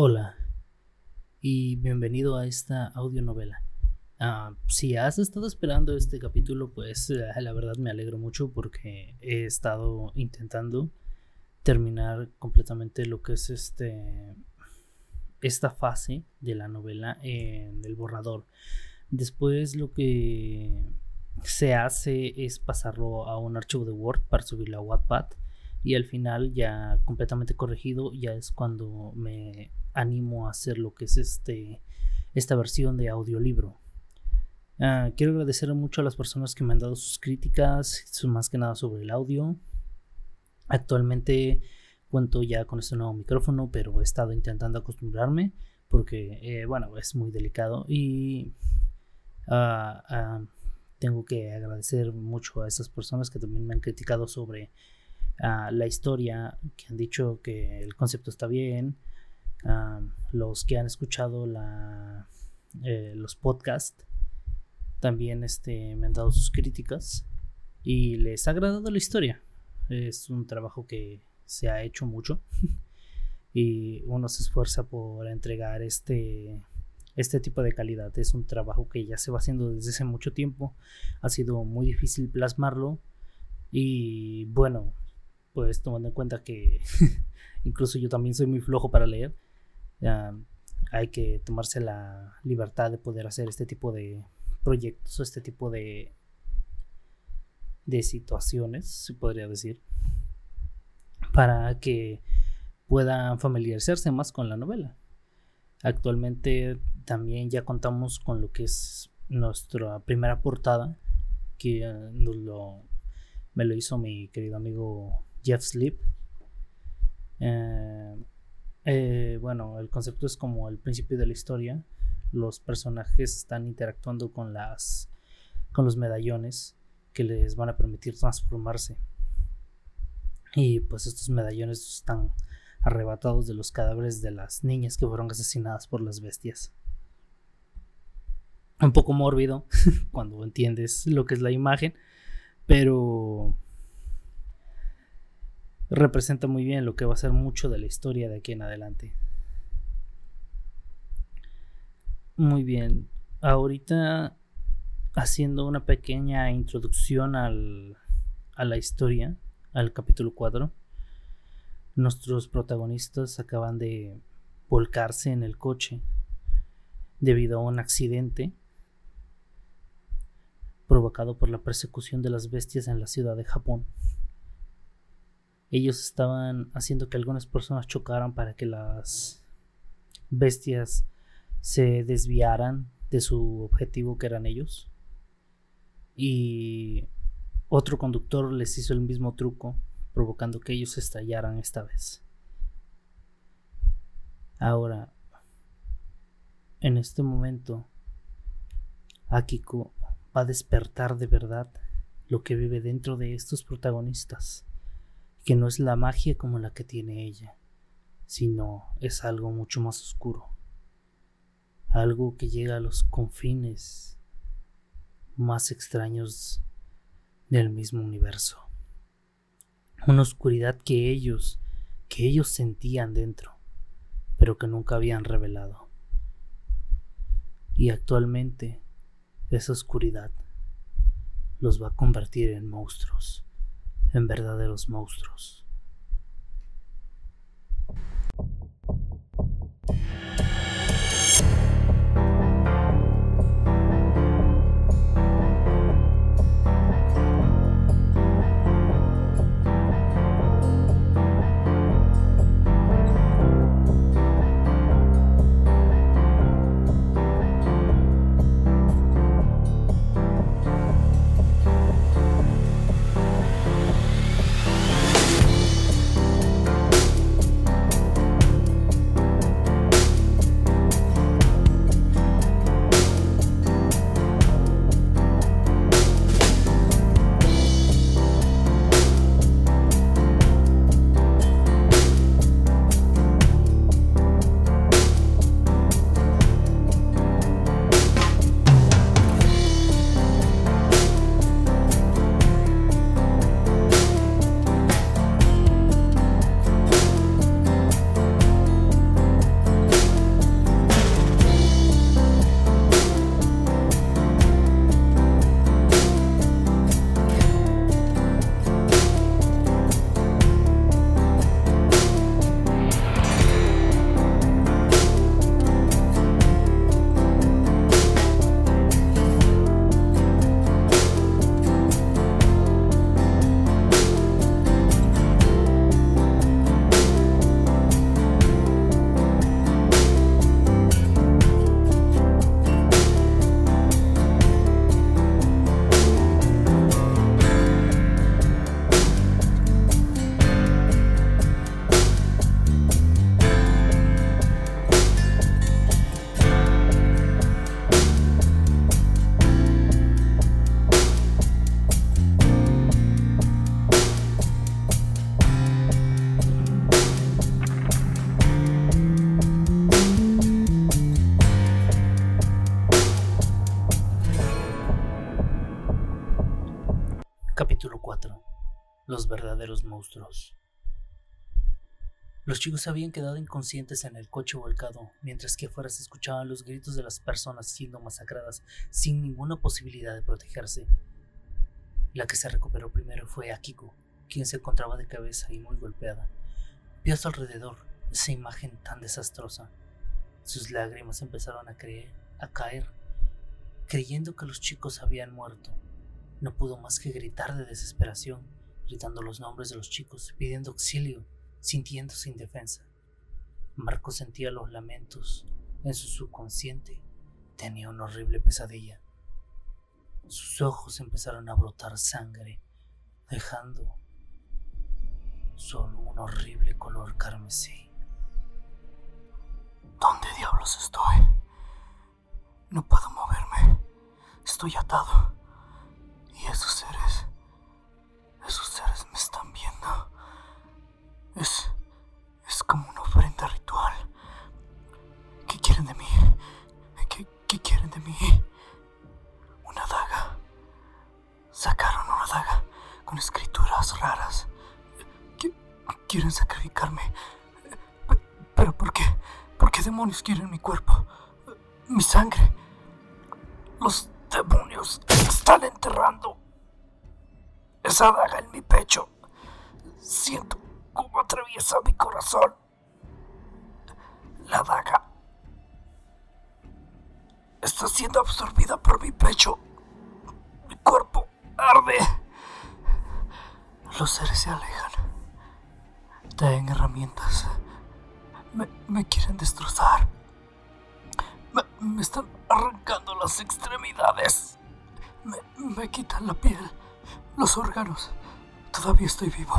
Hola y bienvenido a esta audionovela. Ah, si has estado esperando este capítulo, pues eh, la verdad me alegro mucho porque he estado intentando terminar completamente lo que es este esta fase de la novela en el borrador. Después lo que se hace es pasarlo a un archivo de Word para subirlo a Wattpad y al final ya completamente corregido ya es cuando me animo a hacer lo que es este esta versión de audiolibro. Ah, quiero agradecer mucho a las personas que me han dado sus críticas, más que nada sobre el audio. Actualmente cuento ya con este nuevo micrófono, pero he estado intentando acostumbrarme porque, eh, bueno, es muy delicado y ah, ah, tengo que agradecer mucho a esas personas que también me han criticado sobre la historia, que han dicho que el concepto está bien, los que han escuchado la, eh, los podcasts también este, me han dado sus críticas y les ha agradado la historia. Es un trabajo que se ha hecho mucho y uno se esfuerza por entregar este, este tipo de calidad. Es un trabajo que ya se va haciendo desde hace mucho tiempo. Ha sido muy difícil plasmarlo y bueno, pues tomando en cuenta que incluso yo también soy muy flojo para leer hay que tomarse la libertad de poder hacer este tipo de proyectos o este tipo de, de situaciones, se podría decir, para que puedan familiarizarse más con la novela. Actualmente también ya contamos con lo que es nuestra primera portada, que lo, me lo hizo mi querido amigo Jeff Sleep. Eh, eh, bueno, el concepto es como el principio de la historia. Los personajes están interactuando con las con los medallones que les van a permitir transformarse. Y pues estos medallones están arrebatados de los cadáveres de las niñas que fueron asesinadas por las bestias. Un poco mórbido cuando entiendes lo que es la imagen, pero representa muy bien lo que va a ser mucho de la historia de aquí en adelante. Muy bien, ahorita haciendo una pequeña introducción al, a la historia, al capítulo 4, nuestros protagonistas acaban de volcarse en el coche debido a un accidente provocado por la persecución de las bestias en la ciudad de Japón ellos estaban haciendo que algunas personas chocaran para que las bestias se desviaran de su objetivo que eran ellos. Y otro conductor les hizo el mismo truco, provocando que ellos estallaran esta vez. Ahora, en este momento, Akiko va a despertar de verdad lo que vive dentro de estos protagonistas que no es la magia como la que tiene ella, sino es algo mucho más oscuro, algo que llega a los confines más extraños del mismo universo, una oscuridad que ellos, que ellos sentían dentro, pero que nunca habían revelado. Y actualmente esa oscuridad los va a convertir en monstruos en verdaderos monstruos. Los chicos habían quedado inconscientes en el coche volcado, mientras que afuera se escuchaban los gritos de las personas siendo masacradas sin ninguna posibilidad de protegerse. La que se recuperó primero fue Akiko, quien se encontraba de cabeza y muy golpeada. Vio a su alrededor esa imagen tan desastrosa. Sus lágrimas empezaron a, creer, a caer, creyendo que los chicos habían muerto. No pudo más que gritar de desesperación, gritando los nombres de los chicos, pidiendo auxilio, sintiéndose indefensa. Marco sentía los lamentos en su subconsciente. Tenía una horrible pesadilla. Sus ojos empezaron a brotar sangre, dejando solo un horrible color carmesí. ¿Dónde diablos estoy? No puedo moverme. Estoy atado. Y esos seres... Esos seres me están viendo. Es... Es como una ofrenda ritual. ¿Qué quieren de mí? ¿Qué, qué quieren de mí? Una daga. Sacaron una daga con escrituras raras. Quieren sacrificarme. ¿Pero por qué? ¿Por qué demonios quieren mi cuerpo? Mi sangre. Los demonios están enterrando esa daga en mi pecho. Siento cómo atraviesa mi corazón. La daga está siendo absorbida por mi pecho. Mi cuerpo arde. Los seres se alejan. Ten herramientas. Me, quieren destrozar. Me, están arrancando las extremidades. Me quitan la piel, los órganos. Todavía estoy vivo.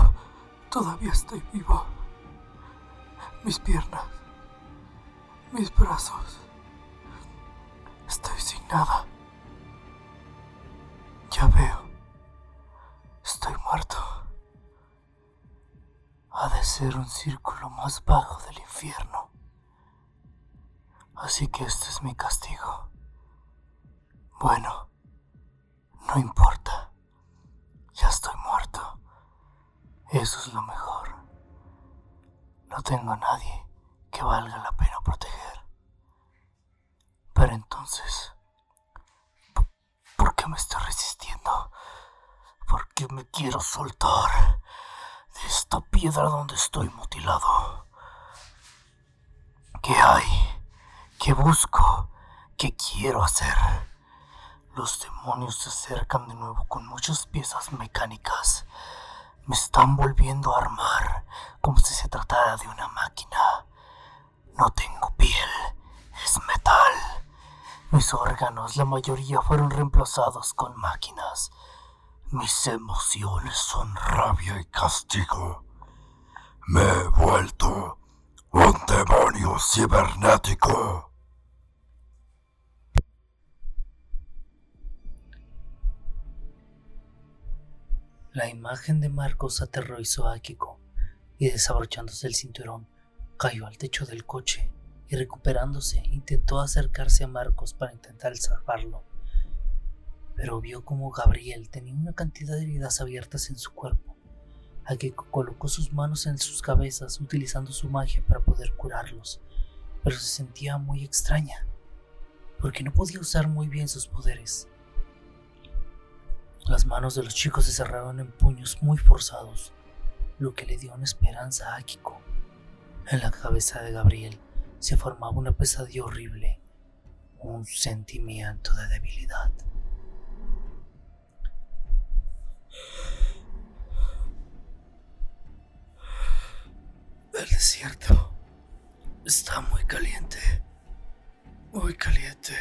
Todavía estoy vivo. Mis piernas. Mis brazos. Estoy sin nada. Ya veo. Estoy muerto ha de ser un círculo más bajo del infierno. Así que este es mi castigo. Bueno, no importa. Ya estoy muerto. Eso es lo mejor. No tengo a nadie que valga la pena proteger. Pero entonces, ¿por qué me estoy resistiendo? ¿Por qué me quiero soltar? esta piedra donde estoy mutilado. ¿Qué hay? ¿Qué busco? ¿Qué quiero hacer? Los demonios se acercan de nuevo con muchas piezas mecánicas. Me están volviendo a armar como si se tratara de una máquina. No tengo piel, es metal. Mis órganos, la mayoría fueron reemplazados con máquinas. Mis emociones son rabia y castigo. Me he vuelto un demonio cibernético. La imagen de Marcos aterrorizó a Akiko y desabrochándose el cinturón, cayó al techo del coche y recuperándose intentó acercarse a Marcos para intentar salvarlo pero vio como Gabriel tenía una cantidad de heridas abiertas en su cuerpo. que colocó sus manos en sus cabezas utilizando su magia para poder curarlos, pero se sentía muy extraña, porque no podía usar muy bien sus poderes. Las manos de los chicos se cerraron en puños muy forzados, lo que le dio una esperanza a Akiko. En la cabeza de Gabriel se formaba una pesadilla horrible, un sentimiento de debilidad. El desierto está muy caliente. Muy caliente.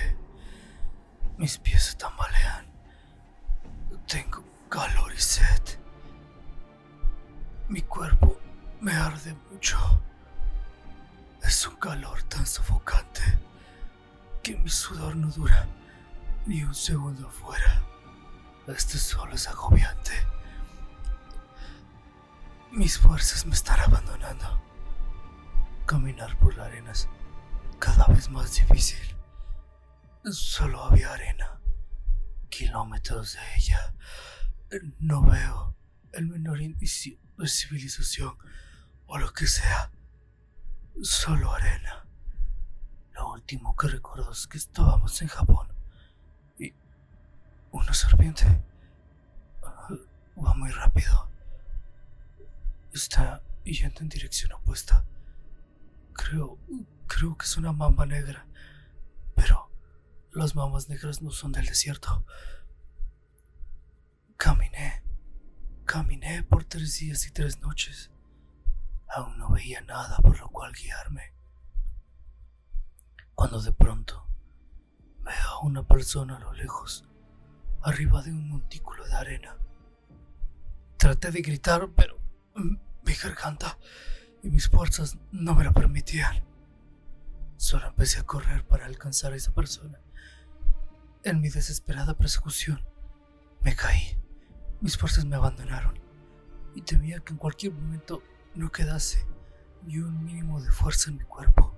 Mis pies se tambalean. Tengo calor y sed. Mi cuerpo me arde mucho. Es un calor tan sofocante que mi sudor no dura ni un segundo afuera. Este sol es agobiante. Mis fuerzas me están abandonando. Caminar por la arena es cada vez más difícil. Solo había arena. Kilómetros de ella. No veo el menor indicio de civilización o lo que sea. Solo arena. Lo último que recuerdo es que estábamos en Japón y una serpiente uh, va muy rápido. Está yendo en dirección opuesta. Creo, creo que es una mamba negra, pero las mambas negras no son del desierto. Caminé, caminé por tres días y tres noches. Aún no veía nada por lo cual guiarme. Cuando de pronto veo a una persona a lo lejos, arriba de un montículo de arena. Traté de gritar, pero mi garganta y mis fuerzas no me lo permitían. Solo empecé a correr para alcanzar a esa persona. En mi desesperada persecución, me caí. Mis fuerzas me abandonaron y temía que en cualquier momento no quedase ni un mínimo de fuerza en mi cuerpo.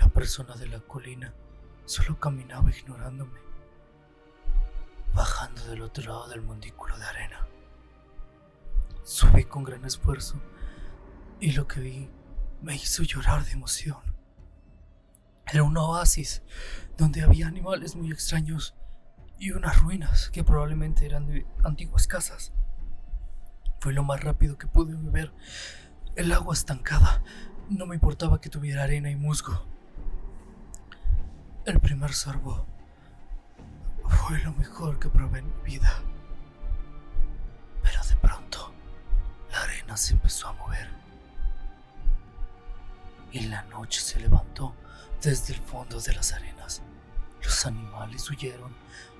La persona de la colina solo caminaba ignorándome, bajando del otro lado del montículo de arena. Subí con gran esfuerzo y lo que vi me hizo llorar de emoción. Era un oasis donde había animales muy extraños y unas ruinas que probablemente eran antiguas casas. Fue lo más rápido que pude beber. El agua estancada. No me importaba que tuviera arena y musgo. El primer sorbo fue lo mejor que probé en mi vida. Pero de pronto, la arena se empezó a mover. Y la noche se levantó desde el fondo de las arenas. Los animales huyeron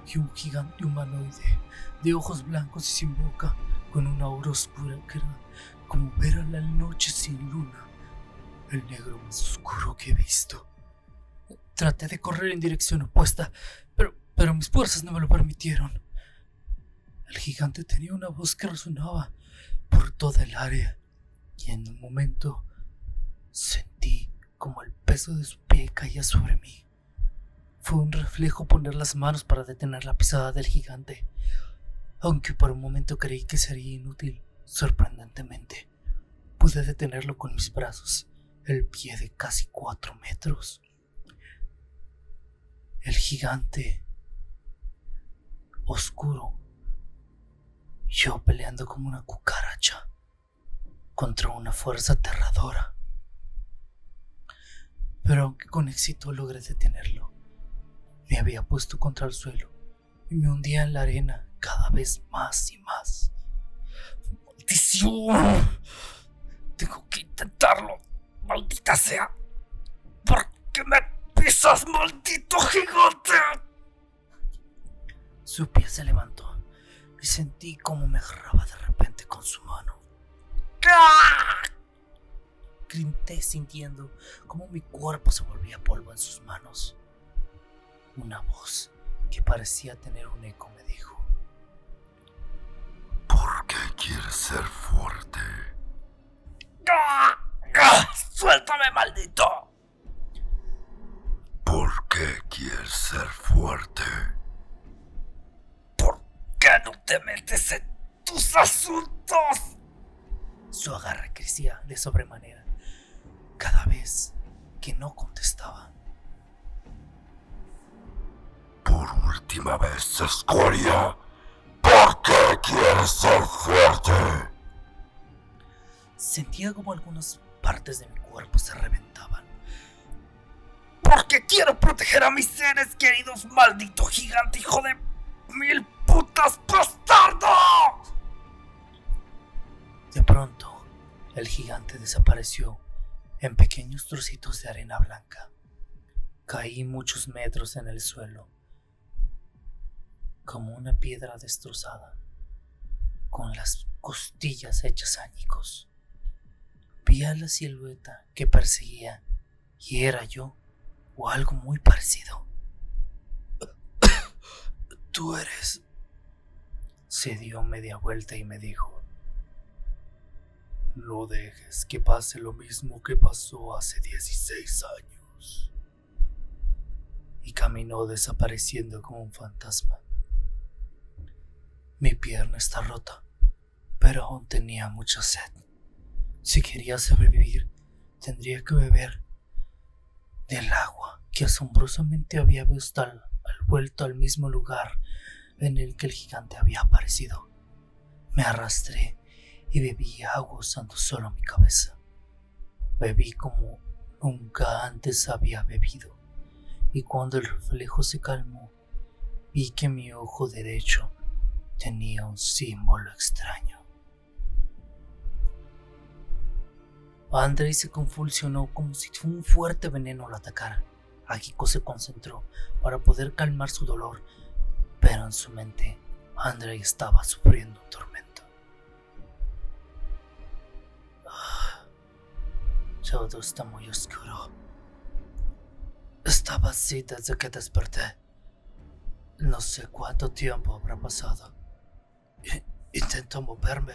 y un gigante humanoide de ojos blancos y sin boca con una aura oscura que era como ver a la noche sin luna, el negro más oscuro que he visto. Traté de correr en dirección opuesta, pero, pero mis fuerzas no me lo permitieron. El gigante tenía una voz que resonaba por toda el área, y en un momento sentí como el peso de su pie caía sobre mí. Fue un reflejo poner las manos para detener la pisada del gigante aunque por un momento creí que sería inútil, sorprendentemente, pude detenerlo con mis brazos, el pie de casi cuatro metros. El gigante, oscuro, yo peleando como una cucaracha contra una fuerza aterradora. Pero aunque con éxito logré detenerlo, me había puesto contra el suelo y me hundía en la arena cada vez más y más. ¡Maldición! Tengo que intentarlo. Maldita sea. ¿Por qué me pisas, maldito gigante? Su pie se levantó y sentí como me agarraba de repente con su mano. Grité sintiendo como mi cuerpo se volvía polvo en sus manos. Una voz que parecía tener un eco me dijo. ¿Por qué quieres ser fuerte? ¡Suéltame, maldito! ¿Por qué quieres ser fuerte? ¿Por qué no te metes en tus asuntos? Su agarre crecía de sobremanera cada vez que no contestaba. Por última vez, escoria. ¿Por qué quieres ser fuerte? Sentía como algunas partes de mi cuerpo se reventaban. Porque quiero proteger a mis seres queridos, maldito gigante hijo de mil putas bastardo. De pronto, el gigante desapareció en pequeños trocitos de arena blanca. Caí muchos metros en el suelo como una piedra destrozada, con las costillas hechas añicos. Vi a la silueta que perseguía y era yo o algo muy parecido. Tú eres... Se dio media vuelta y me dijo, no dejes que pase lo mismo que pasó hace 16 años. Y caminó desapareciendo como un fantasma. Mi pierna está rota. pero aún tenía mucha sed. Si quería sobrevivir, tendría que beber del agua que asombrosamente había visto al, vuelto al mismo lugar en el que el gigante había aparecido. Me arrastré y bebí agua usando solo mi cabeza. Bebí como nunca antes había bebido, y cuando el reflejo se calmó, vi que mi ojo derecho tenía un símbolo extraño. Andrei se convulsionó como si un fuerte veneno lo atacara. Akiko se concentró para poder calmar su dolor, pero en su mente Andrei estaba sufriendo un tormento. Todo está muy oscuro. Estaba así desde que desperté. No sé cuánto tiempo habrá pasado. Intento moverme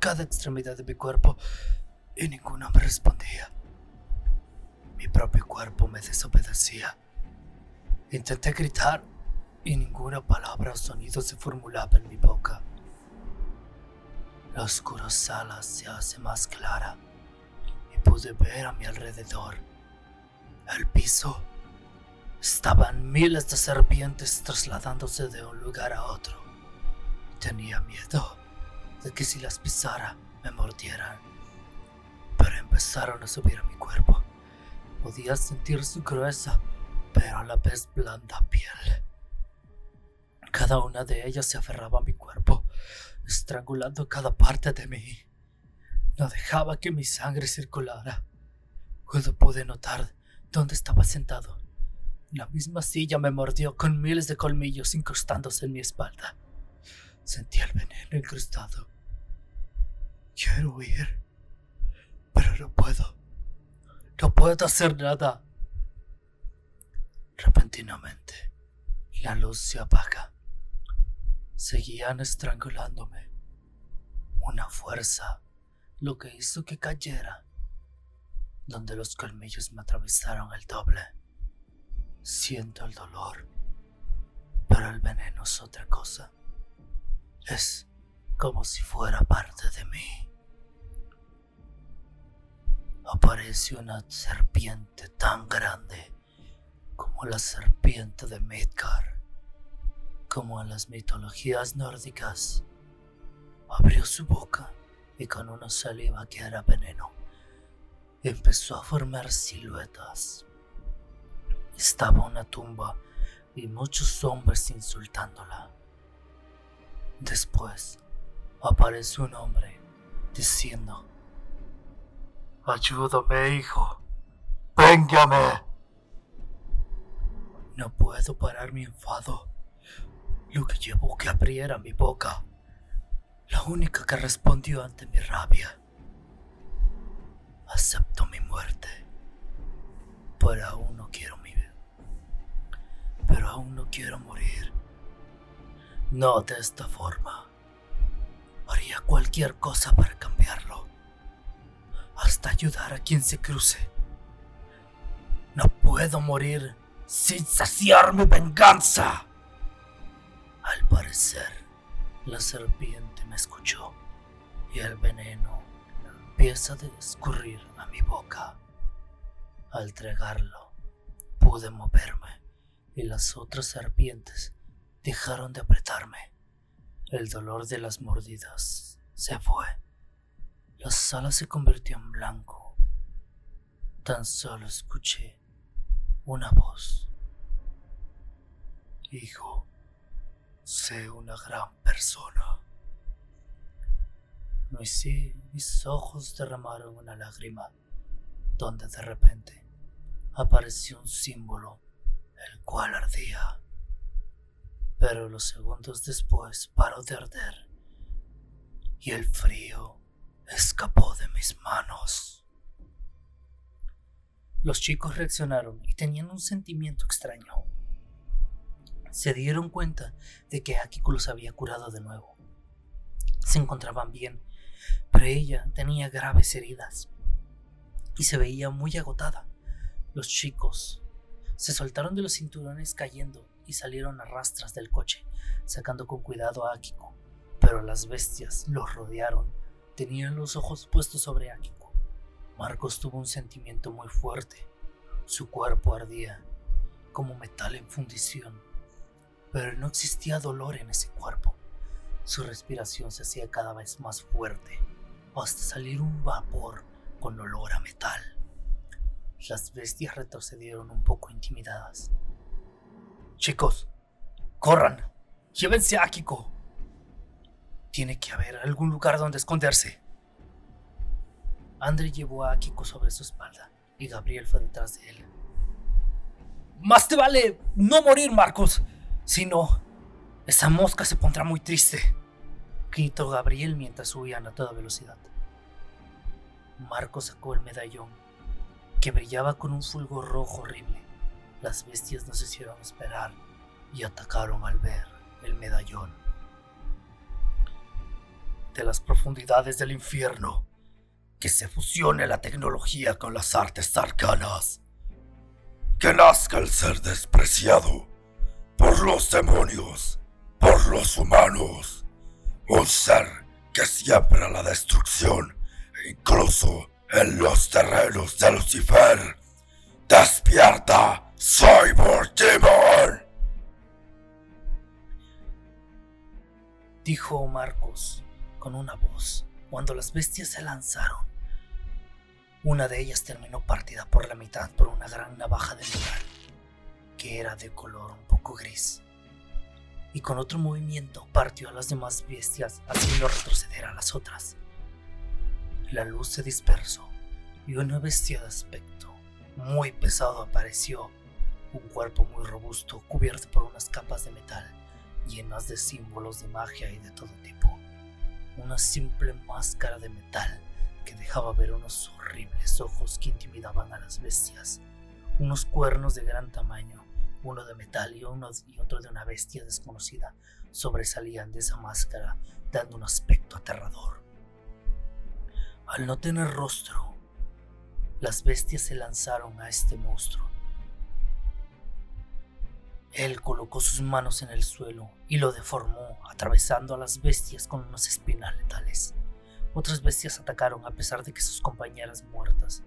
cada extremidad de mi cuerpo y ninguno me respondía. Mi propio cuerpo me desobedecía. Intenté gritar y ninguna palabra o sonido se formulaba en mi boca. La oscura sala se hace más clara pude ver a mi alrededor. El piso estaban miles de serpientes trasladándose de un lugar a otro. Tenía miedo de que si las pisara me mordieran, pero empezaron a subir a mi cuerpo. Podía sentir su gruesa, pero a la vez blanda piel. Cada una de ellas se aferraba a mi cuerpo, estrangulando cada parte de mí. No dejaba que mi sangre circulara. Cuando pude notar dónde estaba sentado, la misma silla me mordió con miles de colmillos incrustándose en mi espalda. Sentí el veneno incrustado. Quiero huir, pero no puedo. No puedo hacer nada. Repentinamente, la luz se apaga. Seguían estrangulándome. Una fuerza, lo que hizo que cayera, donde los colmillos me atravesaron el doble. Siento el dolor, pero el veneno es otra cosa. Es como si fuera parte de mí. Aparece una serpiente tan grande como la serpiente de Midgard, como en las mitologías nórdicas. Abrió su boca y con una saliva que era veneno, empezó a formar siluetas. Estaba una tumba y muchos hombres insultándola. Después apareció un hombre diciendo, Ayúdame, hijo. Véngame. No puedo parar mi enfado. Lo que llevó que abriera mi boca. La única que respondió ante mi rabia. Acepto mi muerte. Pero aún no quiero mi vida. Pero aún no quiero morir. No de esta forma. Haría cualquier cosa para cambiarlo. Hasta ayudar a quien se cruce. No puedo morir sin saciar mi venganza. Al parecer, la serpiente me escuchó y el veneno empieza a escurrir a mi boca. Al tragarlo, pude moverme y las otras serpientes dejaron de apretarme. El dolor de las mordidas se fue. La sala se convirtió en blanco. Tan solo escuché una voz. Hijo, sé una gran persona. Sí, mis ojos derramaron una lágrima, donde de repente apareció un símbolo, el cual ardía. Pero los segundos después paró de arder y el frío escapó de mis manos. Los chicos reaccionaron y tenían un sentimiento extraño. Se dieron cuenta de que Akiko los había curado de nuevo. Se encontraban bien, pero ella tenía graves heridas y se veía muy agotada. Los chicos se soltaron de los cinturones cayendo y salieron a rastras del coche, sacando con cuidado a Akiko, Pero las bestias los rodearon. Tenían los ojos puestos sobre Akiko. Marcos tuvo un sentimiento muy fuerte. Su cuerpo ardía como metal en fundición, pero no existía dolor en ese cuerpo. Su respiración se hacía cada vez más fuerte, hasta salir un vapor con olor a metal. Las bestias retrocedieron un poco intimidadas. Chicos, corran, llévense a Akiko. Tiene que haber algún lugar donde esconderse. Andre llevó a Akiko sobre su espalda y Gabriel fue detrás de él. Más te vale no morir, Marcos. Si no, esa mosca se pondrá muy triste. Gritó Gabriel mientras huían a toda velocidad. Marcos sacó el medallón, que brillaba con un fulgor rojo horrible. Las bestias no se hicieron esperar y atacaron al ver el medallón. De las profundidades del infierno, que se fusione la tecnología con las artes arcanas que nazca el ser despreciado por los demonios, por los humanos. Un ser que siembra la destrucción, incluso en los terrenos de Lucifer. ¡Despierta, Cyber Demon! Dijo Marcos con una voz cuando las bestias se lanzaron una de ellas terminó partida por la mitad por una gran navaja de metal, que era de color un poco gris. Y con otro movimiento partió a las demás bestias, haciendo retroceder a las otras. La luz se dispersó y una bestia de aspecto muy pesado apareció. Un cuerpo muy robusto cubierto por unas capas de metal llenas de símbolos de magia y de todo tipo. Una simple máscara de metal que dejaba ver unos horribles ojos que intimidaban a las bestias, unos cuernos de gran tamaño, uno de metal y, uno y otro de una bestia desconocida, sobresalían de esa máscara, dando un aspecto aterrador. Al no tener rostro, las bestias se lanzaron a este monstruo. Él colocó sus manos en el suelo y lo deformó, atravesando a las bestias con unas espinas letales. Otras bestias atacaron a pesar de que sus compañeras muertas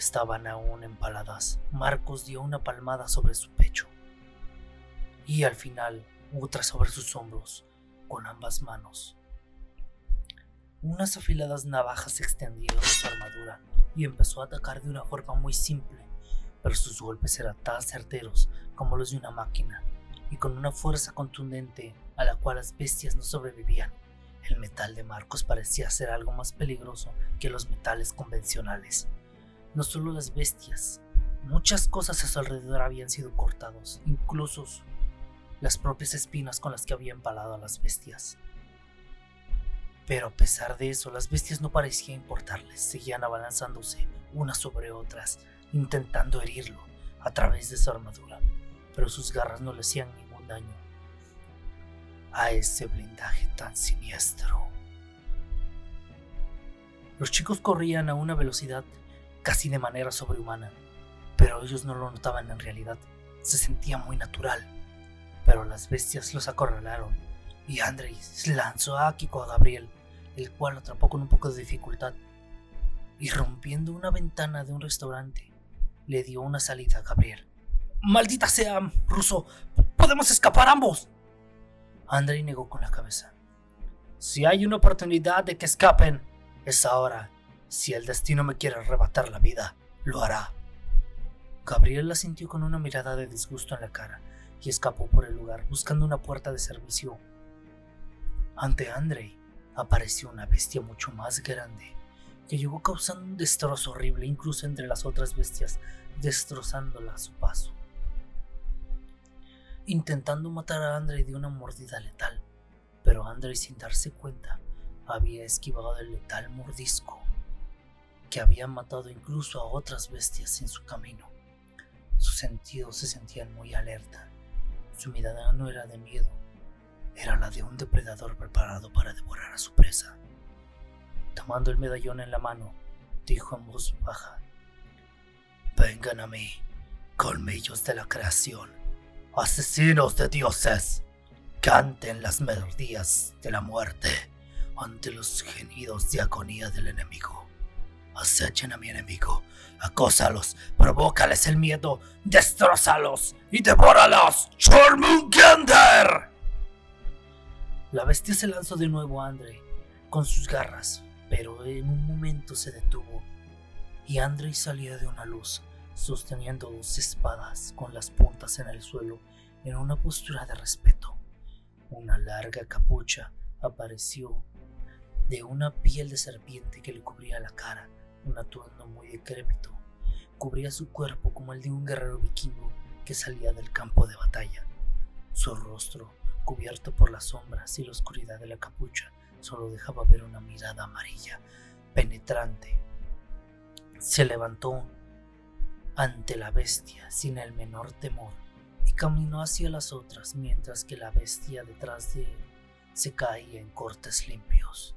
estaban aún empaladas. Marcos dio una palmada sobre su pecho y al final otra sobre sus hombros con ambas manos. Unas afiladas navajas se extendieron de su armadura y empezó a atacar de una forma muy simple, pero sus golpes eran tan certeros como los de una máquina y con una fuerza contundente a la cual las bestias no sobrevivían. El metal de Marcos parecía ser algo más peligroso que los metales convencionales. No solo las bestias, muchas cosas a su alrededor habían sido cortados, incluso las propias espinas con las que había empalado a las bestias. Pero a pesar de eso, las bestias no parecían importarles, seguían abalanzándose unas sobre otras, intentando herirlo a través de su armadura, pero sus garras no le hacían ningún daño a ese blindaje tan siniestro. Los chicos corrían a una velocidad casi de manera sobrehumana, pero ellos no lo notaban en realidad, se sentía muy natural. Pero las bestias los acorralaron y Andrei lanzó a Akiko a Gabriel, el cual lo atrapó con un poco de dificultad, y rompiendo una ventana de un restaurante, le dio una salida a Gabriel. ¡Maldita sea, Ruso! ¡Podemos escapar ambos! Andrei negó con la cabeza. Si hay una oportunidad de que escapen, es ahora. Si el destino me quiere arrebatar la vida, lo hará. Gabriel la sintió con una mirada de disgusto en la cara y escapó por el lugar buscando una puerta de servicio. Ante Andrei apareció una bestia mucho más grande que llegó causando un destrozo horrible incluso entre las otras bestias, destrozándola a su paso intentando matar a Andre de una mordida letal, pero Andre sin darse cuenta había esquivado el letal mordisco que había matado incluso a otras bestias en su camino. Sus sentidos se sentían muy alerta. Su mirada no era de miedo, era la de un depredador preparado para devorar a su presa. Tomando el medallón en la mano, dijo en voz baja, Vengan a mí, colmillos de la creación asesinos de dioses. canten las melodías de la muerte ante los gemidos de agonía del enemigo. Acechen a mi enemigo, acósalos, provócales el miedo, destrózalos y devóralos. ¡Chormungander! La bestia se lanzó de nuevo a Andre con sus garras, pero en un momento se detuvo y Andre salía de una luz, sosteniendo dos espadas con las puntas en el suelo en una postura de respeto. Una larga capucha apareció de una piel de serpiente que le cubría la cara un atuendo muy decrépito. Cubría su cuerpo como el de un guerrero vikingo que salía del campo de batalla. Su rostro, cubierto por las sombras y la oscuridad de la capucha, solo dejaba ver una mirada amarilla, penetrante. Se levantó ante la bestia sin el menor temor y caminó hacia las otras mientras que la bestia detrás de él se caía en cortes limpios.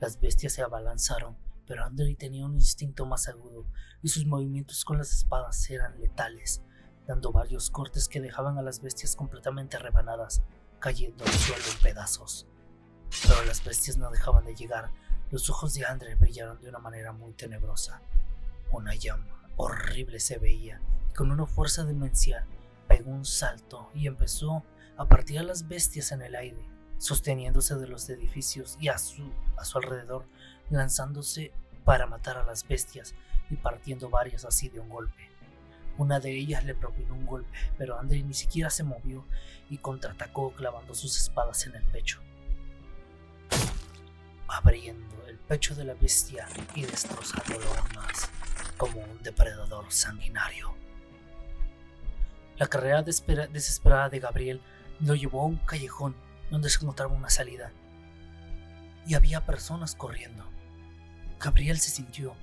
Las bestias se abalanzaron pero Andrei tenía un instinto más agudo y sus movimientos con las espadas eran letales, dando varios cortes que dejaban a las bestias completamente rebanadas, cayendo al suelo en pedazos. Pero las bestias no dejaban de llegar, los ojos de Andrei brillaron de una manera muy tenebrosa. Una llama horrible se veía y con una fuerza demencial pegó un salto y empezó a partir a las bestias en el aire, sosteniéndose de los edificios y a su, a su alrededor lanzándose para matar a las bestias y partiendo varias así de un golpe. Una de ellas le propinó un golpe, pero Andrei ni siquiera se movió y contraatacó clavando sus espadas en el pecho, abriendo el pecho de la bestia y destrozándolo aún más, como un depredador sanguinario. La carrera desesperada de Gabriel lo llevó a un callejón donde se encontraba una salida, y había personas corriendo. Gabriel se sintió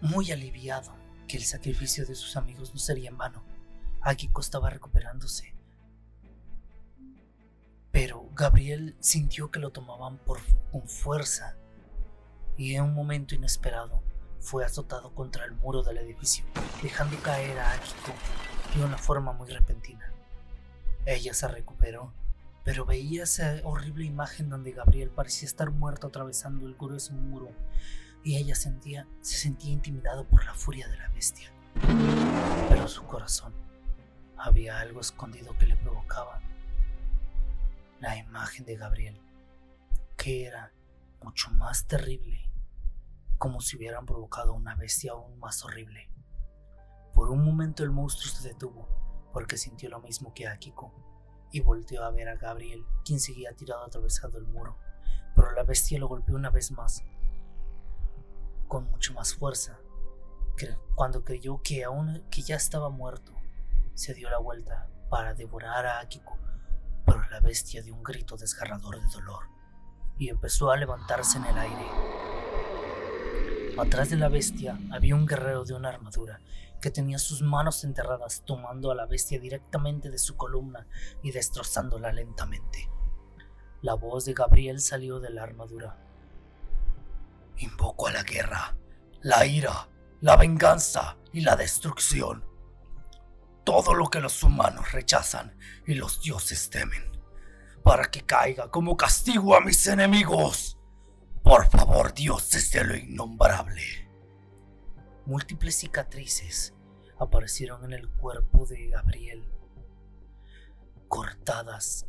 muy aliviado que el sacrificio de sus amigos no sería en vano. Akiko estaba recuperándose. Pero Gabriel sintió que lo tomaban por, con fuerza y en un momento inesperado fue azotado contra el muro del edificio, dejando caer a Akiko de una forma muy repentina. Ella se recuperó pero veía esa horrible imagen donde Gabriel parecía estar muerto atravesando el grueso muro y ella sentía, se sentía intimidado por la furia de la bestia. Pero su corazón había algo escondido que le provocaba la imagen de Gabriel, que era mucho más terrible, como si hubieran provocado una bestia aún más horrible. Por un momento el monstruo se detuvo, porque sintió lo mismo que Akiko y volteó a ver a Gabriel, quien seguía tirado atravesado el muro, pero la bestia lo golpeó una vez más, con mucho más fuerza. Cuando creyó que aún que ya estaba muerto, se dio la vuelta para devorar a Akiko, pero la bestia dio un grito desgarrador de dolor y empezó a levantarse en el aire. Atrás de la bestia había un guerrero de una armadura que tenía sus manos enterradas tomando a la bestia directamente de su columna y destrozándola lentamente. La voz de Gabriel salió de la armadura. Invoco a la guerra, la ira, la venganza y la destrucción. Todo lo que los humanos rechazan y los dioses temen, para que caiga como castigo a mis enemigos. Por favor, dioses de lo innombrable. Múltiples cicatrices aparecieron en el cuerpo de Gabriel, cortadas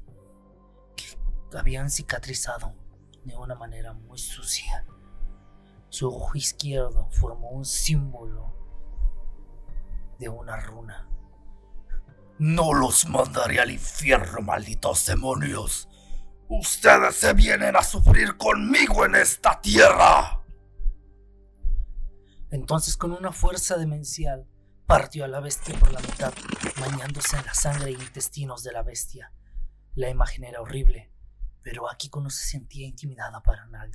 que habían cicatrizado de una manera muy sucia. Su ojo izquierdo formó un símbolo de una runa. No los mandaré al infierno, malditos demonios. Ustedes se vienen a sufrir conmigo en esta tierra. Entonces con una fuerza demencial partió a la bestia por la mitad, bañándose en la sangre e intestinos de la bestia. La imagen era horrible, pero Akiko no se sentía intimidada para nada.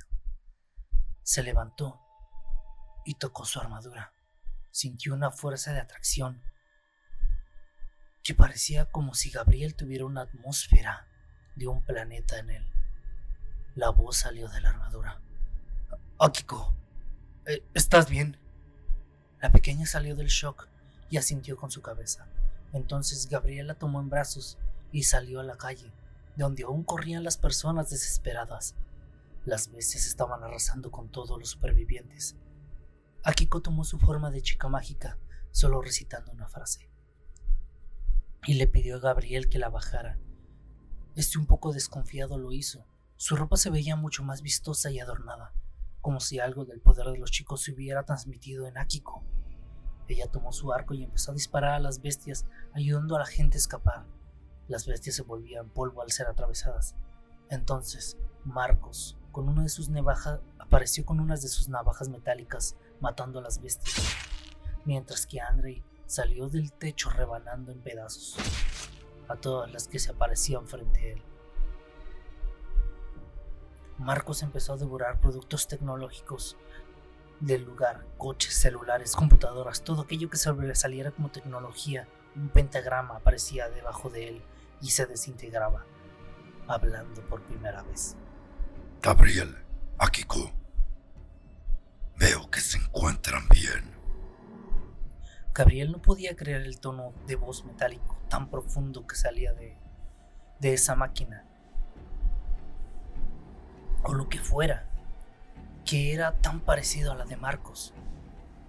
Se levantó y tocó su armadura. Sintió una fuerza de atracción que parecía como si Gabriel tuviera una atmósfera de un planeta en él. La voz salió de la armadura. Akiko, eh, ¿estás bien? La pequeña salió del shock y asintió con su cabeza. Entonces Gabriel la tomó en brazos y salió a la calle, donde aún corrían las personas desesperadas. Las bestias estaban arrasando con todos los supervivientes. Akiko tomó su forma de chica mágica, solo recitando una frase. Y le pidió a Gabriel que la bajara. Este un poco desconfiado lo hizo. Su ropa se veía mucho más vistosa y adornada, como si algo del poder de los chicos se hubiera transmitido en Akiko. Ella tomó su arco y empezó a disparar a las bestias, ayudando a la gente a escapar. Las bestias se volvían polvo al ser atravesadas. Entonces, Marcos, con una de sus navajas, apareció con unas de sus navajas metálicas, matando a las bestias, mientras que Andrei salió del techo rebanando en pedazos a todas las que se aparecían frente a él. Marcos empezó a devorar productos tecnológicos del lugar, coches, celulares, computadoras, todo aquello que sobresaliera como tecnología. Un pentagrama aparecía debajo de él y se desintegraba, hablando por primera vez. Gabriel, Akiko, veo que se encuentran bien. Gabriel no podía creer el tono de voz metálico tan profundo que salía de, de esa máquina. O lo que fuera que era tan parecido a la de Marcos.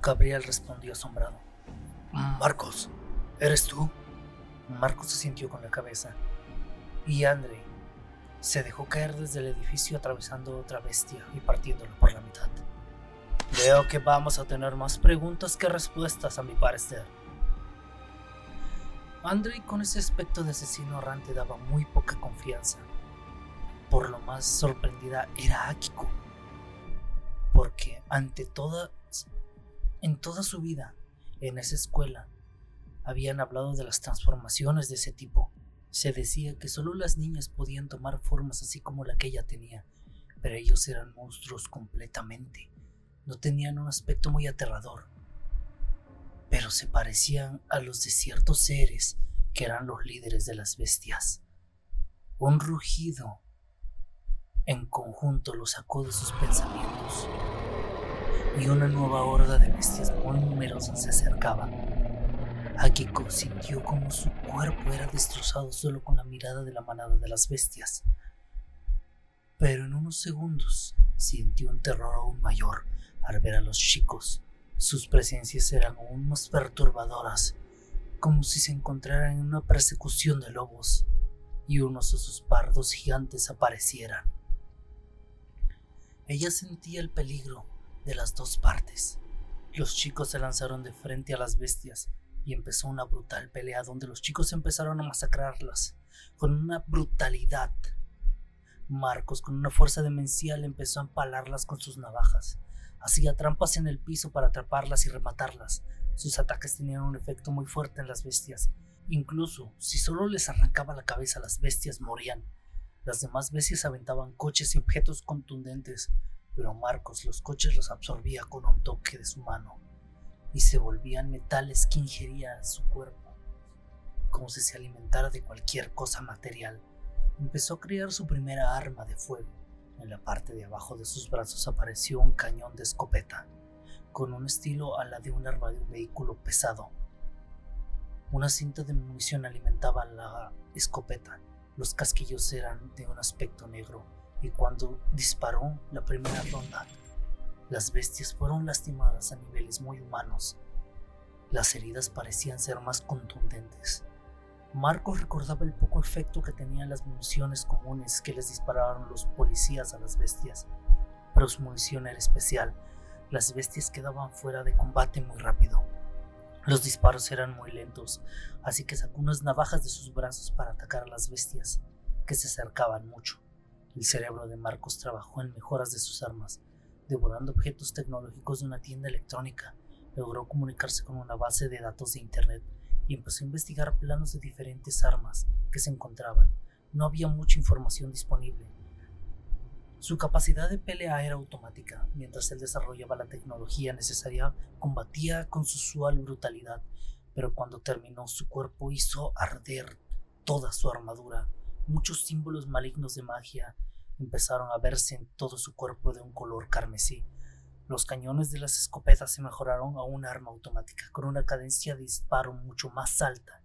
Gabriel respondió asombrado. Marcos, ¿eres tú? Marcos se sintió con la cabeza. Y Andre se dejó caer desde el edificio atravesando otra bestia y partiéndolo por la mitad. Veo que vamos a tener más preguntas que respuestas a mi parecer. Andre con ese aspecto de asesino errante daba muy poca confianza. Por lo más sorprendida era Akiko porque ante toda, en toda su vida en esa escuela, habían hablado de las transformaciones de ese tipo. Se decía que solo las niñas podían tomar formas así como la que ella tenía, pero ellos eran monstruos completamente. No tenían un aspecto muy aterrador, pero se parecían a los de ciertos seres que eran los líderes de las bestias. Un rugido en conjunto lo sacó de sus pensamientos y una nueva horda de bestias muy numerosas se acercaba. Akiko sintió como su cuerpo era destrozado solo con la mirada de la manada de las bestias. Pero en unos segundos sintió un terror aún mayor al ver a los chicos. Sus presencias eran aún más perturbadoras, como si se encontraran en una persecución de lobos y unos osos pardos gigantes aparecieran. Ella sentía el peligro de las dos partes. Los chicos se lanzaron de frente a las bestias y empezó una brutal pelea donde los chicos empezaron a masacrarlas con una brutalidad. Marcos, con una fuerza demencial, empezó a empalarlas con sus navajas. Hacía trampas en el piso para atraparlas y rematarlas. Sus ataques tenían un efecto muy fuerte en las bestias. Incluso si solo les arrancaba la cabeza, las bestias morían. Las demás bestias aventaban coches y objetos contundentes, pero Marcos los coches los absorbía con un toque de su mano y se volvían metales que ingería su cuerpo, como si se alimentara de cualquier cosa material. Empezó a crear su primera arma de fuego. En la parte de abajo de sus brazos apareció un cañón de escopeta, con un estilo a la de un arma de un vehículo pesado. Una cinta de munición alimentaba la escopeta los casquillos eran de un aspecto negro y cuando disparó la primera ronda, las bestias fueron lastimadas a niveles muy humanos. Las heridas parecían ser más contundentes. Marcos recordaba el poco efecto que tenían las municiones comunes que les dispararon los policías a las bestias, pero su munición era especial. Las bestias quedaban fuera de combate muy rápido. Los disparos eran muy lentos, así que sacó unas navajas de sus brazos para atacar a las bestias, que se acercaban mucho. El cerebro de Marcos trabajó en mejoras de sus armas, devorando objetos tecnológicos de una tienda electrónica. Logró comunicarse con una base de datos de Internet y empezó a investigar planos de diferentes armas que se encontraban. No había mucha información disponible, su capacidad de pelea era automática. Mientras él desarrollaba la tecnología necesaria, combatía con su usual brutalidad, pero cuando terminó su cuerpo hizo arder toda su armadura. Muchos símbolos malignos de magia empezaron a verse en todo su cuerpo de un color carmesí. Los cañones de las escopetas se mejoraron a un arma automática con una cadencia de disparo mucho más alta.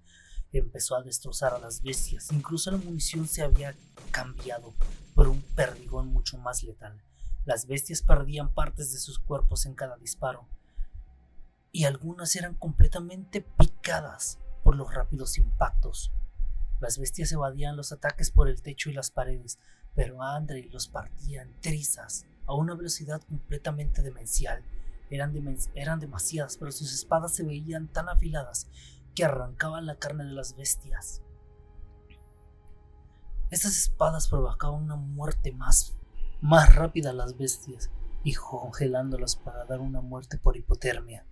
Empezó a destrozar a las bestias. Incluso la munición se había cambiado por un perdigón mucho más letal. Las bestias perdían partes de sus cuerpos en cada disparo, y algunas eran completamente picadas por los rápidos impactos. Las bestias evadían los ataques por el techo y las paredes, pero Andrei los partía en trizas a una velocidad completamente demencial. Eran, eran demasiadas, pero sus espadas se veían tan afiladas que arrancaban la carne de las bestias. Estas espadas provocaban una muerte más, más rápida a las bestias y congelándolas para dar una muerte por hipotermia.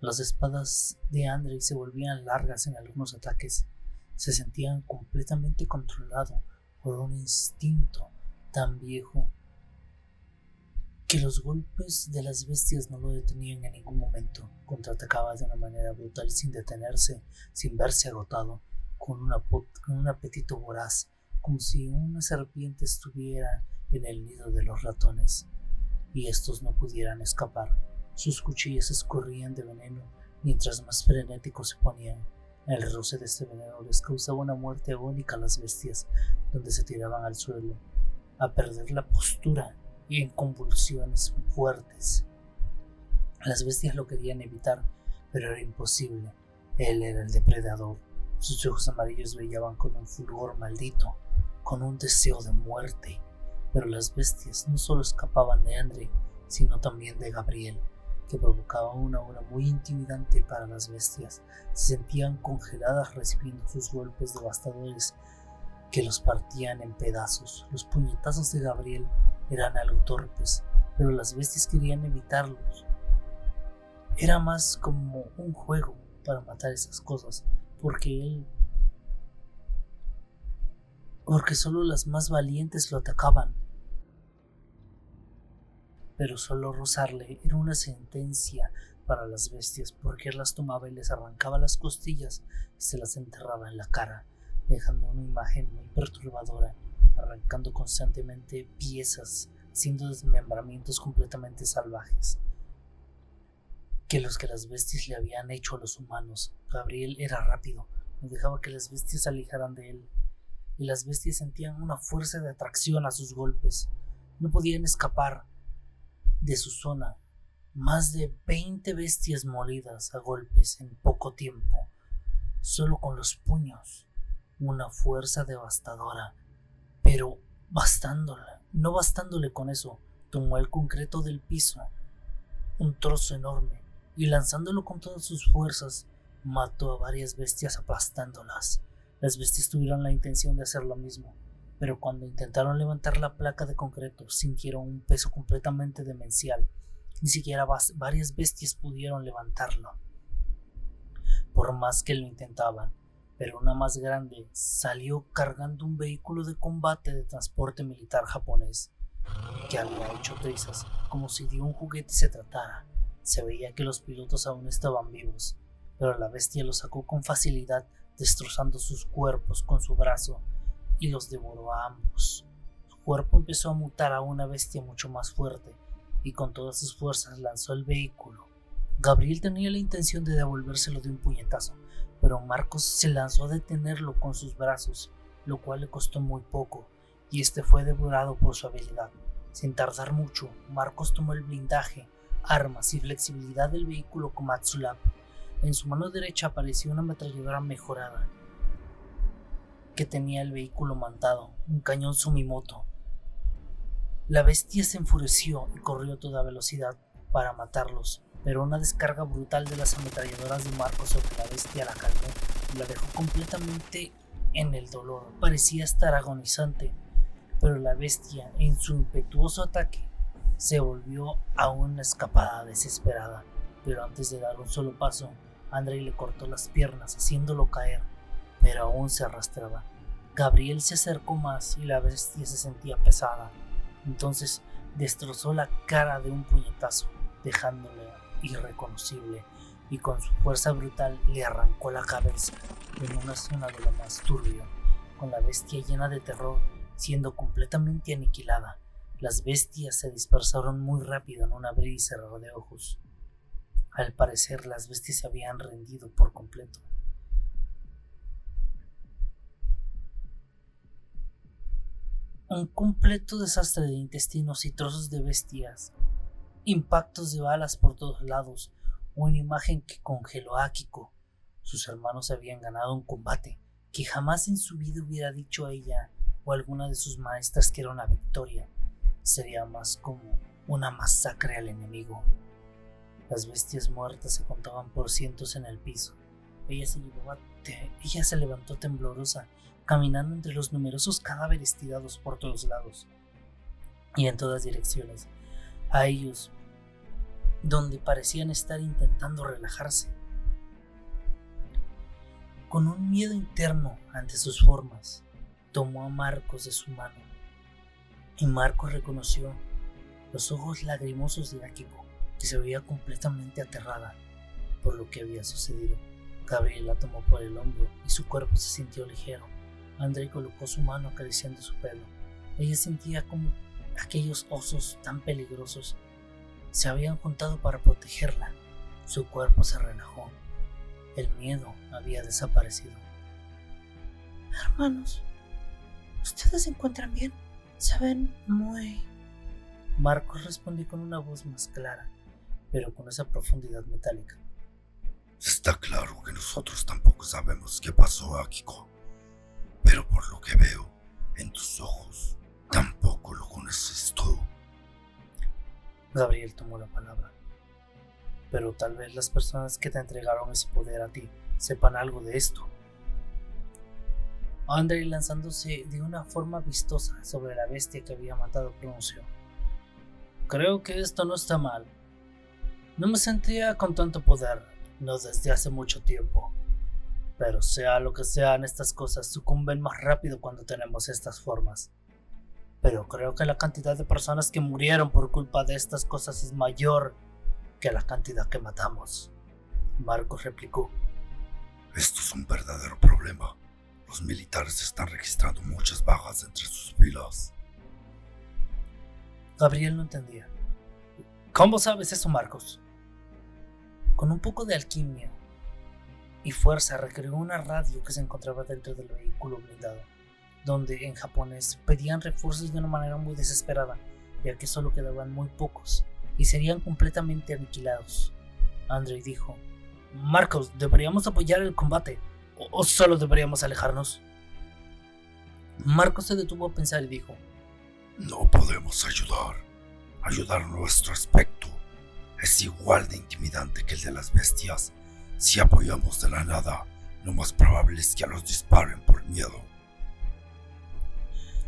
Las espadas de Andrei se volvían largas en algunos ataques. Se sentían completamente controlado por un instinto tan viejo que los golpes de las bestias no lo detenían en ningún momento. Contraatacaba de una manera brutal sin detenerse, sin verse agotado, con, un apetito voraz, como si una serpiente estuviera en el nido de los ratones y estos no pudieran escapar. Sus cuchillas escurrían de veneno mientras más frenéticos se ponían. El roce de este veneno les causaba una muerte agónica a las bestias, donde se tiraban al suelo, a perder la postura y en convulsiones fuertes. Las bestias lo querían evitar, pero era imposible. Él era el depredador. Sus ojos amarillos brillaban con un fulgor maldito, con un deseo de muerte. Pero las bestias no solo escapaban de Andre, sino también de Gabriel que provocaba una hora muy intimidante para las bestias. Se sentían congeladas recibiendo sus golpes devastadores que los partían en pedazos. Los puñetazos de Gabriel eran algo torpes, pero las bestias querían evitarlos. Era más como un juego para matar esas cosas, porque él... porque solo las más valientes lo atacaban pero solo rozarle era una sentencia para las bestias porque él las tomaba y les arrancaba las costillas y se las enterraba en la cara, dejando una imagen muy perturbadora, arrancando constantemente piezas, haciendo desmembramientos completamente salvajes que los que las bestias le habían hecho a los humanos. Gabriel era rápido, no dejaba que las bestias se alejaran de él, y las bestias sentían una fuerza de atracción a sus golpes. No podían escapar, de su zona, más de 20 bestias molidas a golpes en poco tiempo, solo con los puños, una fuerza devastadora, pero bastándole, no bastándole con eso, tomó el concreto del piso, un trozo enorme, y lanzándolo con todas sus fuerzas, mató a varias bestias aplastándolas. Las bestias tuvieron la intención de hacer lo mismo, pero cuando intentaron levantar la placa de concreto sintieron un peso completamente demencial. Ni siquiera varias bestias pudieron levantarlo. Por más que lo intentaban, pero una más grande salió cargando un vehículo de combate de transporte militar japonés, que había hecho trizas como si de un juguete se tratara. Se veía que los pilotos aún estaban vivos, pero la bestia los sacó con facilidad, destrozando sus cuerpos con su brazo y los devoró a ambos. Su cuerpo empezó a mutar a una bestia mucho más fuerte y con todas sus fuerzas lanzó el vehículo. Gabriel tenía la intención de devolvérselo de un puñetazo, pero Marcos se lanzó a detenerlo con sus brazos, lo cual le costó muy poco, y este fue devorado por su habilidad. Sin tardar mucho, Marcos tomó el blindaje, armas y flexibilidad del vehículo Komatsulab. En su mano derecha apareció una ametralladora mejorada, que tenía el vehículo montado, un cañón Sumimoto. La bestia se enfureció y corrió a toda velocidad para matarlos, pero una descarga brutal de las ametralladoras de Marco sobre la bestia la calmó y la dejó completamente en el dolor. Parecía estar agonizante, pero la bestia, en su impetuoso ataque, se volvió a una escapada desesperada. Pero antes de dar un solo paso, Andrei le cortó las piernas, haciéndolo caer pero aún se arrastraba. Gabriel se acercó más y la bestia se sentía pesada. Entonces destrozó la cara de un puñetazo, dejándole irreconocible y con su fuerza brutal le arrancó la cabeza en una zona de lo más turbio, con la bestia llena de terror siendo completamente aniquilada. Las bestias se dispersaron muy rápido en un abrir y cerrar de ojos. Al parecer las bestias se habían rendido por completo. Un completo desastre de intestinos y trozos de bestias impactos de balas por todos lados, una imagen que congeló a Akiko. Sus hermanos habían ganado un combate que jamás en su vida hubiera dicho a ella o alguna de sus maestras que era una victoria. Sería más como una masacre al enemigo. Las bestias muertas se contaban por cientos en el piso. Ella se, ella se levantó temblorosa, caminando entre los numerosos cadáveres tirados por todos lados y en todas direcciones. A ellos, donde parecían estar intentando relajarse. Con un miedo interno ante sus formas, tomó a Marcos de su mano y Marcos reconoció los ojos lagrimosos de Akiko, que se veía completamente aterrada por lo que había sucedido. Gabriel la tomó por el hombro y su cuerpo se sintió ligero. André colocó su mano acariciando su pelo. Ella sentía como aquellos osos tan peligrosos se habían juntado para protegerla. Su cuerpo se relajó. El miedo había desaparecido. Hermanos, ¿ustedes se encuentran bien? Se ven muy Marcos respondió con una voz más clara, pero con esa profundidad metálica. Está claro que nosotros tampoco sabemos qué pasó a Kiko, pero por lo que veo en tus ojos, tampoco lo conoces tú. Gabriel tomó la palabra. Pero tal vez las personas que te entregaron ese poder a ti sepan algo de esto. Andre lanzándose de una forma vistosa sobre la bestia que había matado pronunció. Creo que esto no está mal. No me sentía con tanto poder, no desde hace mucho tiempo. Pero sea lo que sean estas cosas, sucumben más rápido cuando tenemos estas formas. Pero creo que la cantidad de personas que murieron por culpa de estas cosas es mayor que la cantidad que matamos. Marcos replicó. Esto es un verdadero problema. Los militares están registrando muchas bajas entre sus filas. Gabriel no entendía. ¿Cómo sabes eso, Marcos? Con un poco de alquimia y fuerza recreó una radio que se encontraba dentro del vehículo blindado, donde en japonés pedían refuerzos de una manera muy desesperada, ya que solo quedaban muy pocos y serían completamente aniquilados. Andre dijo, Marcos, ¿deberíamos apoyar el combate o solo deberíamos alejarnos? Marcos se detuvo a pensar y dijo, no podemos ayudar. Ayudar nuestro aspecto es igual de intimidante que el de las bestias. Si apoyamos de la nada, lo más probable es que nos disparen por miedo.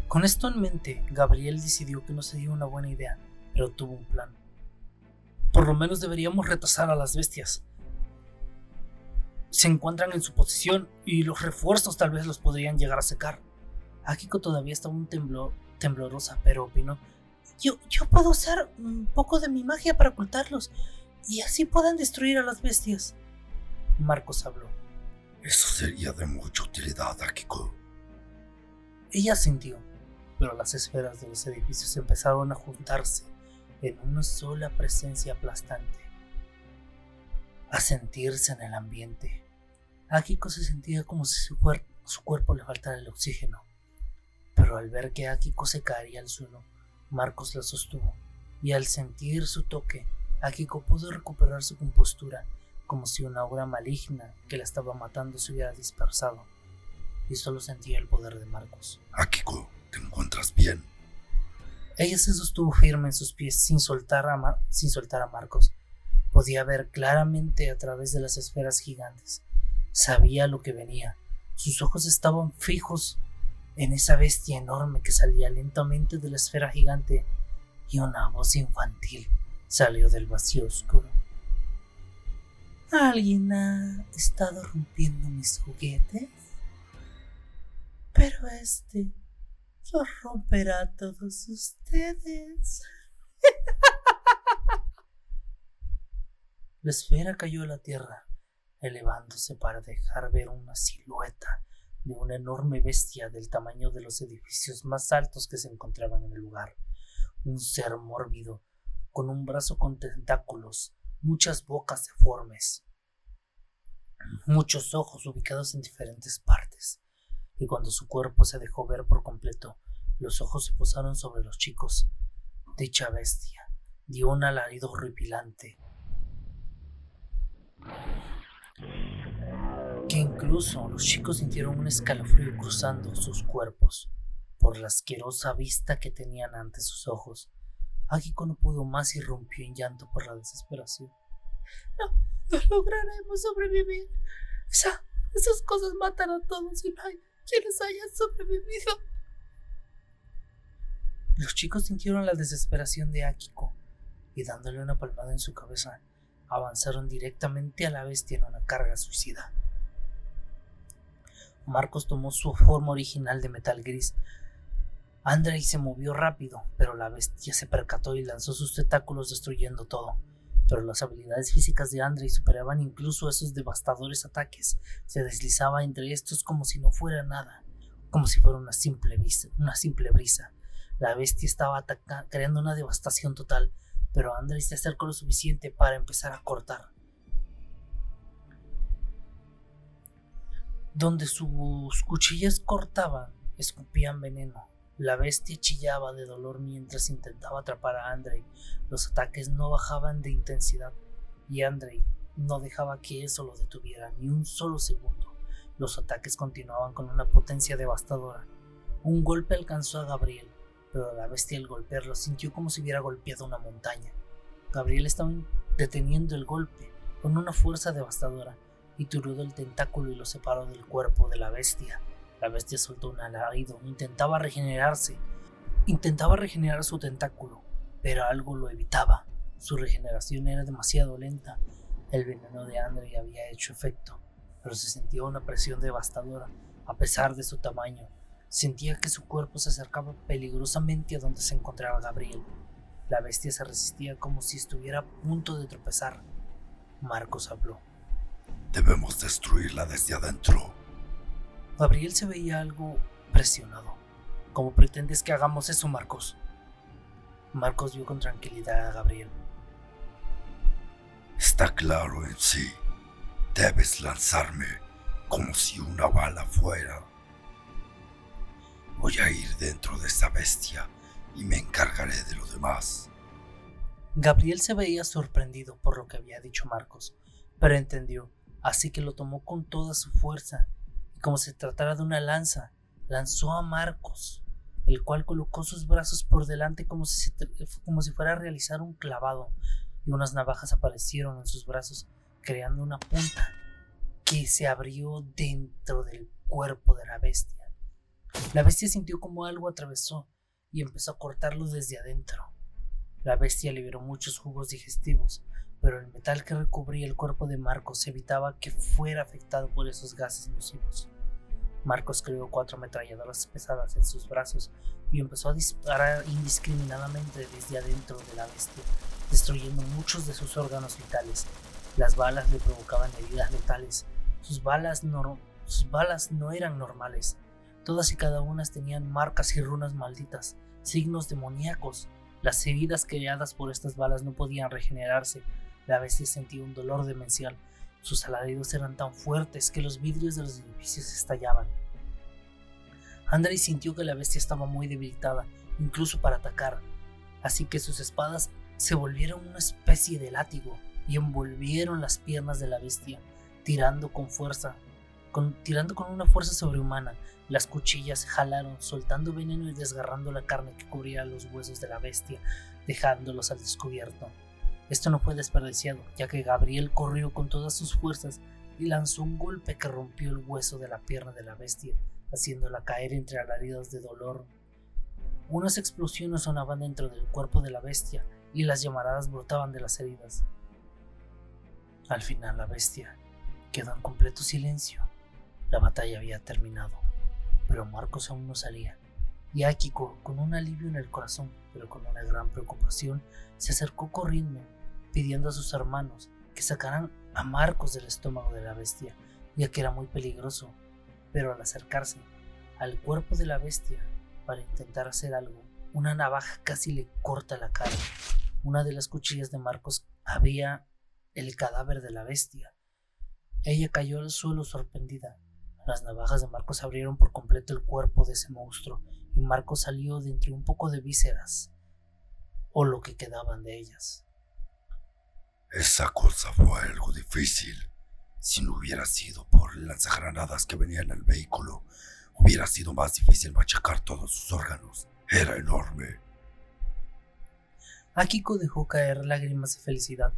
Con esto en mente, Gabriel decidió que no sería una buena idea, pero tuvo un plan. Por lo menos deberíamos retrasar a las bestias. Se encuentran en su posición y los refuerzos tal vez los podrían llegar a secar. Akiko todavía estaba un temblor temblorosa, pero opinó, yo, yo puedo usar un poco de mi magia para ocultarlos y así puedan destruir a las bestias. Marcos habló. Eso sería de mucha utilidad, Akiko. Ella sintió, pero las esferas de los edificios empezaron a juntarse en una sola presencia aplastante, a sentirse en el ambiente. Akiko se sentía como si su, cuerpo le faltara el oxígeno pero al ver que Akiko se caería al suelo, Marcos la sostuvo, y al sentir su toque, Akiko pudo recuperar su compostura, como si una obra maligna que la estaba matando se hubiera dispersado, y solo sentía el poder de Marcos. Akiko, ¿te encuentras bien? Ella se sostuvo firme en sus pies sin soltar a, sin soltar a Marcos. Podía ver claramente a través de las esferas gigantes. Sabía lo que venía. Sus ojos estaban fijos en esa bestia enorme que salía lentamente de la esfera gigante y una voz infantil salió del vacío oscuro. ¿Alguien ha estado rompiendo mis juguetes? Pero este los romperá a todos ustedes. La esfera cayó a la tierra, elevándose para dejar ver una silueta de una enorme bestia del tamaño de los edificios más altos que se encontraban en el lugar. Un ser mórbido, con un brazo con tentáculos, muchas bocas deformes, muchos ojos ubicados en diferentes partes, y cuando su cuerpo se dejó ver por completo, Los ojos se posaron sobre los chicos. Dicha bestia dio un alarido horripilante que incluso los chicos sintieron un escalofrío cruzando sus cuerpos por la asquerosa vista que tenían ante sus ojos. Akiko no pudo más y rompió en llanto por la desesperación. No, no lograremos sobrevivir. Esa, esas cosas matan a todos y no hay quienes hayan sobrevivido. Los chicos sintieron la desesperación de Akiko y dándole una palmada en su cabeza, avanzaron directamente a la bestia en una carga suicida. Marcos tomó su forma original de metal gris. Andrei se movió rápido, pero la bestia se percató y lanzó sus tentáculos destruyendo todo. Pero las habilidades físicas de Andrei superaban incluso esos devastadores ataques. Se deslizaba entre estos como si no fuera nada, como si fuera una simple, brisa. La bestia estaba creando una devastación total, pero Andrei se acercó lo suficiente para empezar a cortar. Donde sus cuchillas cortaban, escupían veneno. La bestia chillaba de dolor mientras intentaba atrapar a Andrei. Los ataques no bajaban de intensidad y Andrei no dejaba que eso lo detuviera ni un solo segundo. Los ataques continuaban con una potencia devastadora. Un golpe alcanzó a Gabriel, pero la bestia al golpearlo sintió como si hubiera golpeado una montaña. Gabriel estaba deteniendo el golpe con una fuerza devastadora y turbió el tentáculo y lo separó del cuerpo de la bestia. La bestia soltó un alarido, intentaba regenerarse, intentaba regenerar su tentáculo, pero algo lo evitaba. Su regeneración era demasiado lenta. El veneno de Andre había hecho efecto, pero se sentía una presión devastadora a pesar de su tamaño. Sentía que su cuerpo se acercaba peligrosamente a donde se encontraba Gabriel. La bestia se resistía como si estuviera a punto de tropezar. Marcos habló. Debemos destruirla desde adentro. Gabriel se veía algo presionado. ¿Cómo pretendes que hagamos eso, Marcos? Marcos vio con tranquilidad a Gabriel. Está claro en sí. Debes lanzarme como si una bala fuera. Voy a ir dentro de esa bestia y me encargaré de lo demás. Gabriel se veía sorprendido por lo que había dicho Marcos, pero entendió, así que lo tomó con toda su fuerza como se tratara de una lanza, lanzó a Marcos, el cual colocó sus brazos por delante como si, como si fuera a realizar un clavado, y unas navajas aparecieron en sus brazos, creando una punta que se abrió dentro del cuerpo de la bestia. La bestia sintió como algo atravesó y empezó a cortarlo desde adentro. La bestia liberó muchos jugos digestivos, pero el metal que recubría el cuerpo de Marcos evitaba que fuera afectado por esos gases nocivos. Marcos creó cuatro ametralladoras pesadas en sus brazos y empezó a disparar indiscriminadamente desde adentro de la bestia, destruyendo muchos de sus órganos vitales. Las balas le provocaban heridas letales. Sus balas no, sus balas no eran normales, Todas y cada una tenían marcas y runas malditas, signos demoníacos. Las heridas creadas por estas balas no podían regenerarse. La bestia sentía un dolor demencial. Sus alaridos eran tan fuertes que los vidrios de los edificios estallaban. Andrei sintió que la bestia estaba muy debilitada, incluso para atacar, así que sus espadas se volvieron una especie de látigo y envolvieron las piernas de la bestia, tirando con fuerza, tirando con una fuerza sobrehumana. Las cuchillas jalaron, soltando veneno y desgarrando la carne que cubría los huesos de la bestia, dejándolos al descubierto. Esto no fue desperdiciado, ya que Gabriel corrió con todas sus fuerzas y lanzó un golpe que rompió el hueso de la pierna de la bestia, haciéndola caer entre alaridos de dolor. Unas explosiones sonaban dentro del cuerpo de la bestia y las llamaradas brotaban de las heridas. Al final la bestia quedó en completo silencio. La batalla había terminado pero Marcos aún no salía. Y Akiko, con un alivio en el corazón, pero con una gran preocupación, se acercó corriendo, pidiendo a sus hermanos que sacaran a Marcos del estómago de la bestia, ya que era muy peligroso. Pero al acercarse al cuerpo de la bestia para intentar hacer algo, una navaja casi le corta la cara. Una de las cuchillas de Marcos había el cadáver de la bestia. Ella cayó al suelo sorprendida, las navajas de Marcos abrieron por completo el cuerpo de ese monstruo y Marco salió de entre un poco de vísceras, o lo que quedaban de ellas. Esa cosa fue algo difícil. Si no hubiera sido por las granadas que venían en el vehículo, hubiera sido más difícil machacar todos sus órganos. Era enorme. Akiko dejó caer lágrimas de felicidad.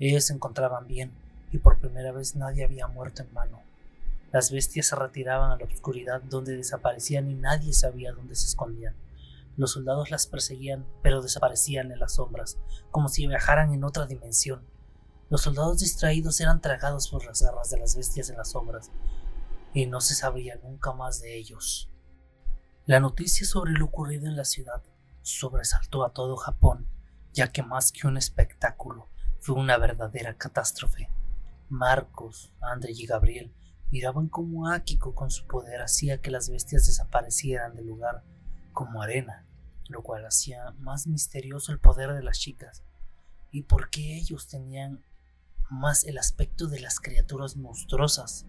Ellos se encontraban bien, y por primera vez nadie había muerto en vano. Las bestias se retiraban a la oscuridad donde desaparecían y nadie sabía dónde se escondían. Los soldados las perseguían, pero desaparecían en las sombras, como si viajaran en otra dimensión. Los soldados distraídos eran tragados por las garras de las bestias en las sombras, y no se sabría nunca más de ellos. La noticia sobre lo ocurrido en la ciudad sobresaltó a todo Japón, ya que más que un espectáculo, fue una verdadera catástrofe. Marcos, André y Gabriel miraban cómo Akiko con su poder hacía que las bestias desaparecieran del lugar como arena, lo cual hacía más misterioso el poder de las chicas y por qué ellos tenían más el aspecto de las criaturas monstruosas.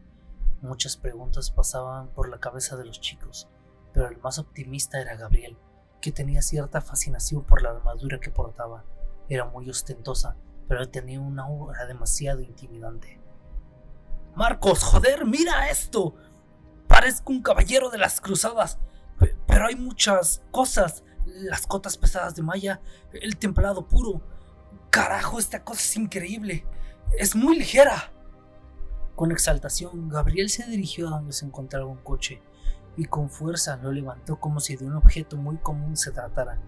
Muchas preguntas pasaban por la cabeza de los chicos, pero el más optimista era Gabriel, que tenía cierta fascinación por la armadura que portaba. Era muy ostentosa, pero tenía una obra demasiado intimidante. Marcos, joder, mira esto. Parezco un caballero de las cruzadas. Pero hay muchas cosas. Las cotas pesadas de malla, el templado puro. Carajo, esta cosa es increíble. Es muy ligera. Con exaltación, Gabriel se dirigió a donde se encontraba un coche y con fuerza lo levantó como si de un objeto muy común se tratara.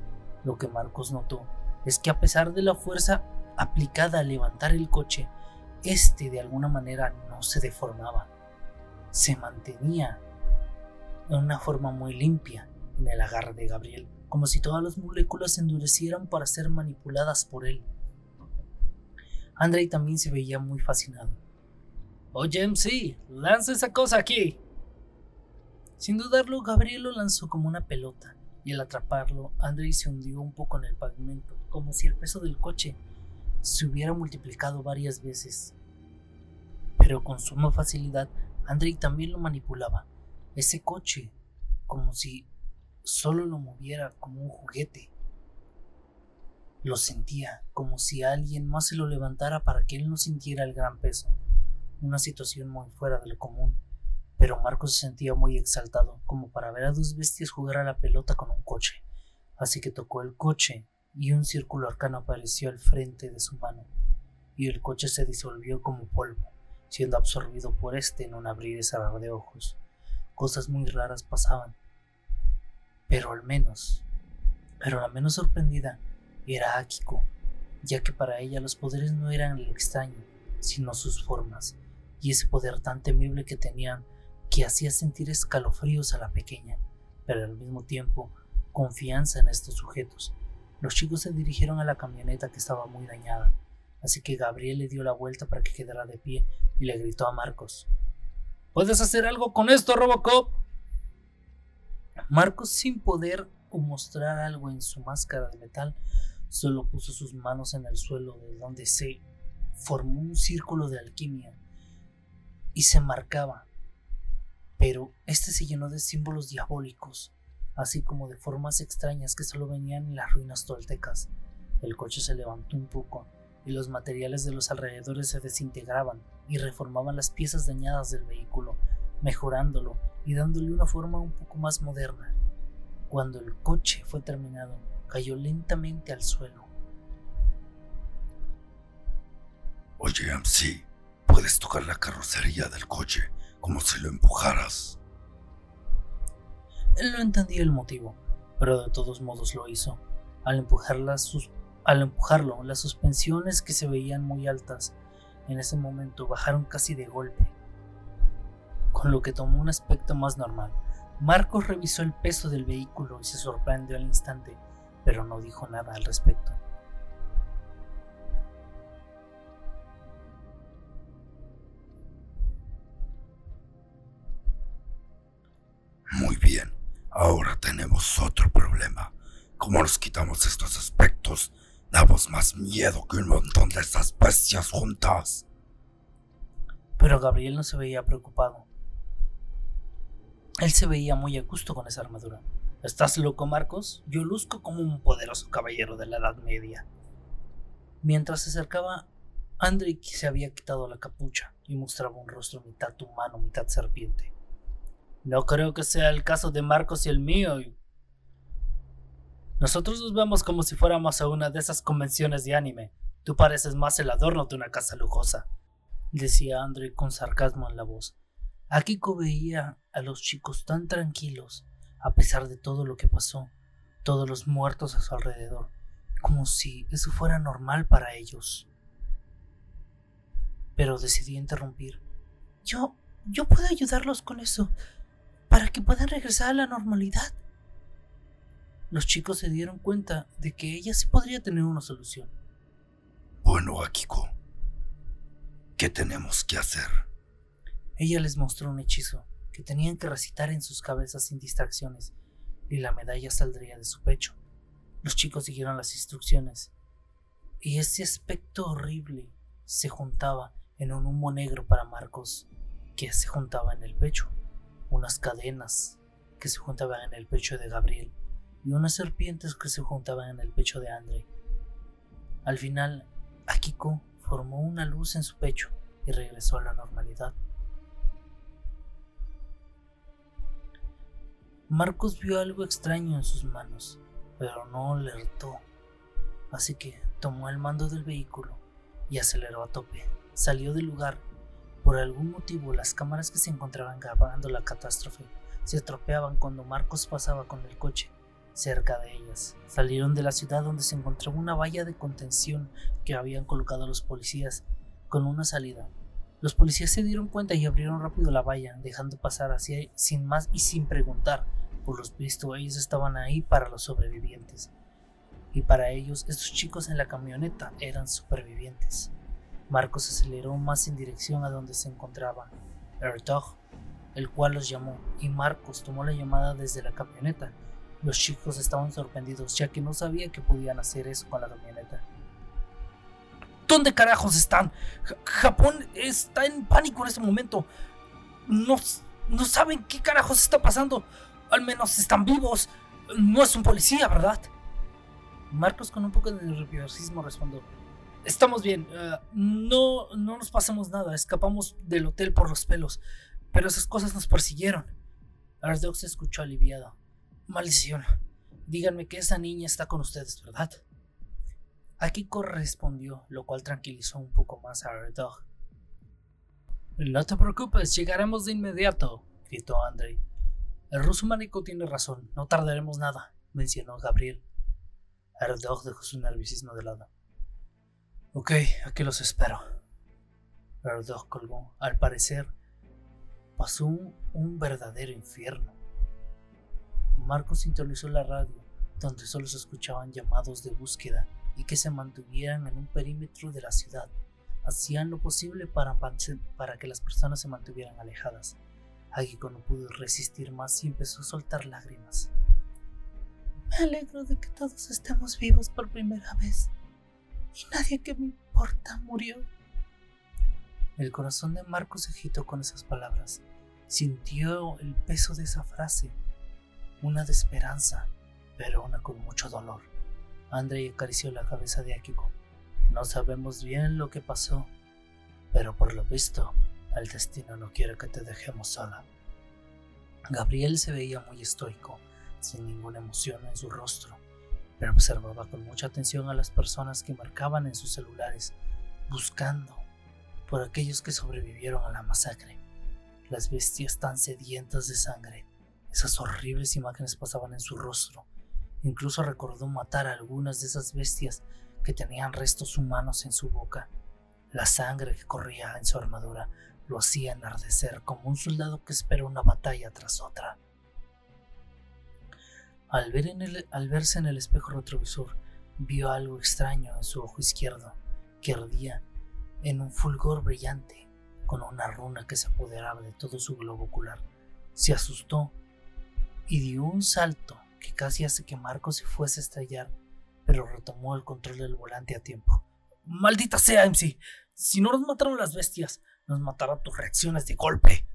Lo que Marcos notó es que a pesar de la fuerza aplicada a levantar el coche, este de alguna manera no se deformaba, se mantenía de una forma muy limpia en el agarre de Gabriel, como si todas las moléculas se endurecieran para ser manipuladas por él. Andrei también se veía muy fascinado. Oye, MC, lanza esa cosa aquí. Sin dudarlo, Gabriel lo lanzó como una pelota, y al atraparlo, Andrei se hundió un poco en el pavimento, como si el peso del coche se hubiera multiplicado varias veces. Pero con suma facilidad, Andrei también lo manipulaba. Ese coche, como si solo lo moviera como un juguete. Lo sentía como si alguien más se lo levantara para que él no sintiera el gran peso. Una situación muy fuera de lo común. Pero Marcos se sentía muy exaltado, como para ver a dos bestias jugar a la pelota con un coche. Así que tocó el coche y un círculo arcano apareció al frente de su mano, y el coche se disolvió como polvo, siendo absorbido por este en un abrir y cerrar de ojos. Cosas muy raras pasaban. Pero al menos, pero la menos sorprendida era Akiko, ya que para ella los poderes no eran el extraño, sino sus formas, y ese poder tan temible que tenían que hacía sentir escalofríos a la pequeña, pero al mismo tiempo confianza en estos sujetos, los chicos se dirigieron a la camioneta que estaba muy dañada, así que Gabriel le dio la vuelta para que quedara de pie y le gritó a Marcos. ¿Puedes hacer algo con esto, Robocop? Marcos, sin poder mostrar algo en su máscara de metal, solo puso sus manos en el suelo de donde se formó un círculo de alquimia y se marcaba. Pero este se llenó de símbolos diabólicos así como de formas extrañas que solo venían en las ruinas toltecas. El coche se levantó un poco y los materiales de los alrededores se desintegraban y reformaban las piezas dañadas del vehículo, mejorándolo y dándole una forma un poco más moderna. Cuando el coche fue terminado, cayó lentamente al suelo. Oye, MC, puedes tocar la carrocería del coche como si lo empujaras. Él no entendía el motivo, pero de todos modos lo hizo. Al, empujarlo, las suspensiones que se veían muy altas en ese momento bajaron casi de golpe, con lo que tomó un aspecto más normal. Marcos revisó el peso del vehículo y se sorprendió al instante, pero no dijo nada al respecto. Muy bien. Ahora tenemos otro problema. ¿Cómo nos quitamos estos aspectos? Damos más miedo que un montón de esas bestias juntas. Pero Gabriel no se veía preocupado. Él se veía muy a gusto con esa armadura. ¿Estás loco, Marcos? Yo luzco como un poderoso caballero de la Edad Media. Mientras se acercaba, Andriy se había quitado la capucha y mostraba un rostro mitad humano, mitad serpiente. No creo que sea el caso de Marcos y el mío. Nosotros nos vemos como si fuéramos a una de esas convenciones de anime. Tú pareces más el adorno de una casa lujosa, decía André con sarcasmo en la voz. Akiko veía a los chicos tan tranquilos, a pesar de todo lo que pasó, todos los muertos a su alrededor, como si eso fuera normal para ellos. Pero decidí interrumpir. Yo, yo puedo ayudarlos con eso, para que puedan regresar a la normalidad. Los chicos se dieron cuenta de que ella sí podría tener una solución. Bueno, Akiko, ¿qué tenemos que hacer? Ella les mostró un hechizo que tenían que recitar en sus cabezas sin distracciones, y la medalla saldría de su pecho. Los chicos siguieron las instrucciones, y ese aspecto horrible se juntaba en un humo negro para Marcos, que se juntaba en el pecho, unas cadenas que se juntaban en el pecho de Gabriel y unas serpientes que se juntaban en el pecho de André. Al final, Akiko formó una luz en su pecho y regresó a la normalidad. Marcos vio algo extraño en sus manos, pero no alertó, así que tomó el mando del vehículo y aceleró a tope. Salió del lugar. Por algún motivo, las cámaras que se encontraban grabando la catástrofe se estropeaban cuando Marcos pasaba con el coche cerca de ellas. Salieron de la ciudad donde se encontraba una valla de contención que habían colocado los policías con una salida. Los policías se dieron cuenta y abrieron rápido la valla, dejando pasar así sin más y sin preguntar. Por los visto, ellos estaban ahí para los sobrevivientes. Y para ellos, estos chicos en la camioneta eran supervivientes. Marcos aceleró más en dirección a donde se encontraba Erdog, el cual los llamó, y Marcos tomó la llamada desde la camioneta. Los chicos estaban sorprendidos, ya que no sabía que podían hacer eso con la camioneta. ¿Dónde carajos están? Japón está en pánico en este momento. No, no saben qué carajos está pasando. Al menos están vivos. No es un policía, ¿verdad? Marcos con un poco de nerviosismo respondió. Estamos bien. Eh, no, no nos pasamos nada. Escapamos del hotel por los pelos. Pero esas cosas nos persiguieron. Ardog se escuchó aliviado. Maldición. Díganme que esa niña está con ustedes, ¿verdad? Akiko respondió, lo cual tranquilizó un poco más a Ardog. No te preocupes, llegaremos de inmediato, gritó Andrei. El ruso marico tiene razón, no tardaremos nada, mencionó Gabriel. Ardog dejó su nerviosismo de lado. Ok, aquí los espero. Ardog colgó. Al parecer, pasó un, verdadero infierno. Marcos sintonizó la radio, donde solo se escuchaban llamados de búsqueda y que se mantuvieran en un perímetro de la ciudad. Hacían lo posible para, que las personas se mantuvieran alejadas. Agiko no pudo resistir más y empezó a soltar lágrimas. Me alegro de que todos estemos vivos por primera vez. Y nadie que me importa murió. El corazón de Marcos se agitó con esas palabras. Sintió el peso de esa frase, una de esperanza, pero una con mucho dolor. Andrei acarició la cabeza de Akiko. No sabemos bien lo que pasó, pero por lo visto el destino no quiere que te dejemos sola. Gabriel se veía muy estoico, sin ninguna emoción en su rostro, pero observaba con mucha atención a las personas que marcaban en sus celulares, buscando por aquellos que sobrevivieron a la masacre. Las bestias tan sedientas de sangre, esas horribles imágenes pasaban en su rostro. Incluso recordó matar a algunas de esas bestias que tenían restos humanos en su boca. La sangre que corría en su armadura lo hacía enardecer como un soldado que espera una batalla tras otra. Al, ver al verse en el espejo retrovisor, vio algo extraño en su ojo izquierdo, que ardía en un fulgor brillante, con una runa que se apoderaba de todo su globo ocular. Se asustó y dio un salto que casi hace que Marcos se fuese a estrellar, pero retomó el control del volante a tiempo. Maldita sea, MC. Si no nos mataron las bestias, nos matarán tus reacciones de golpe.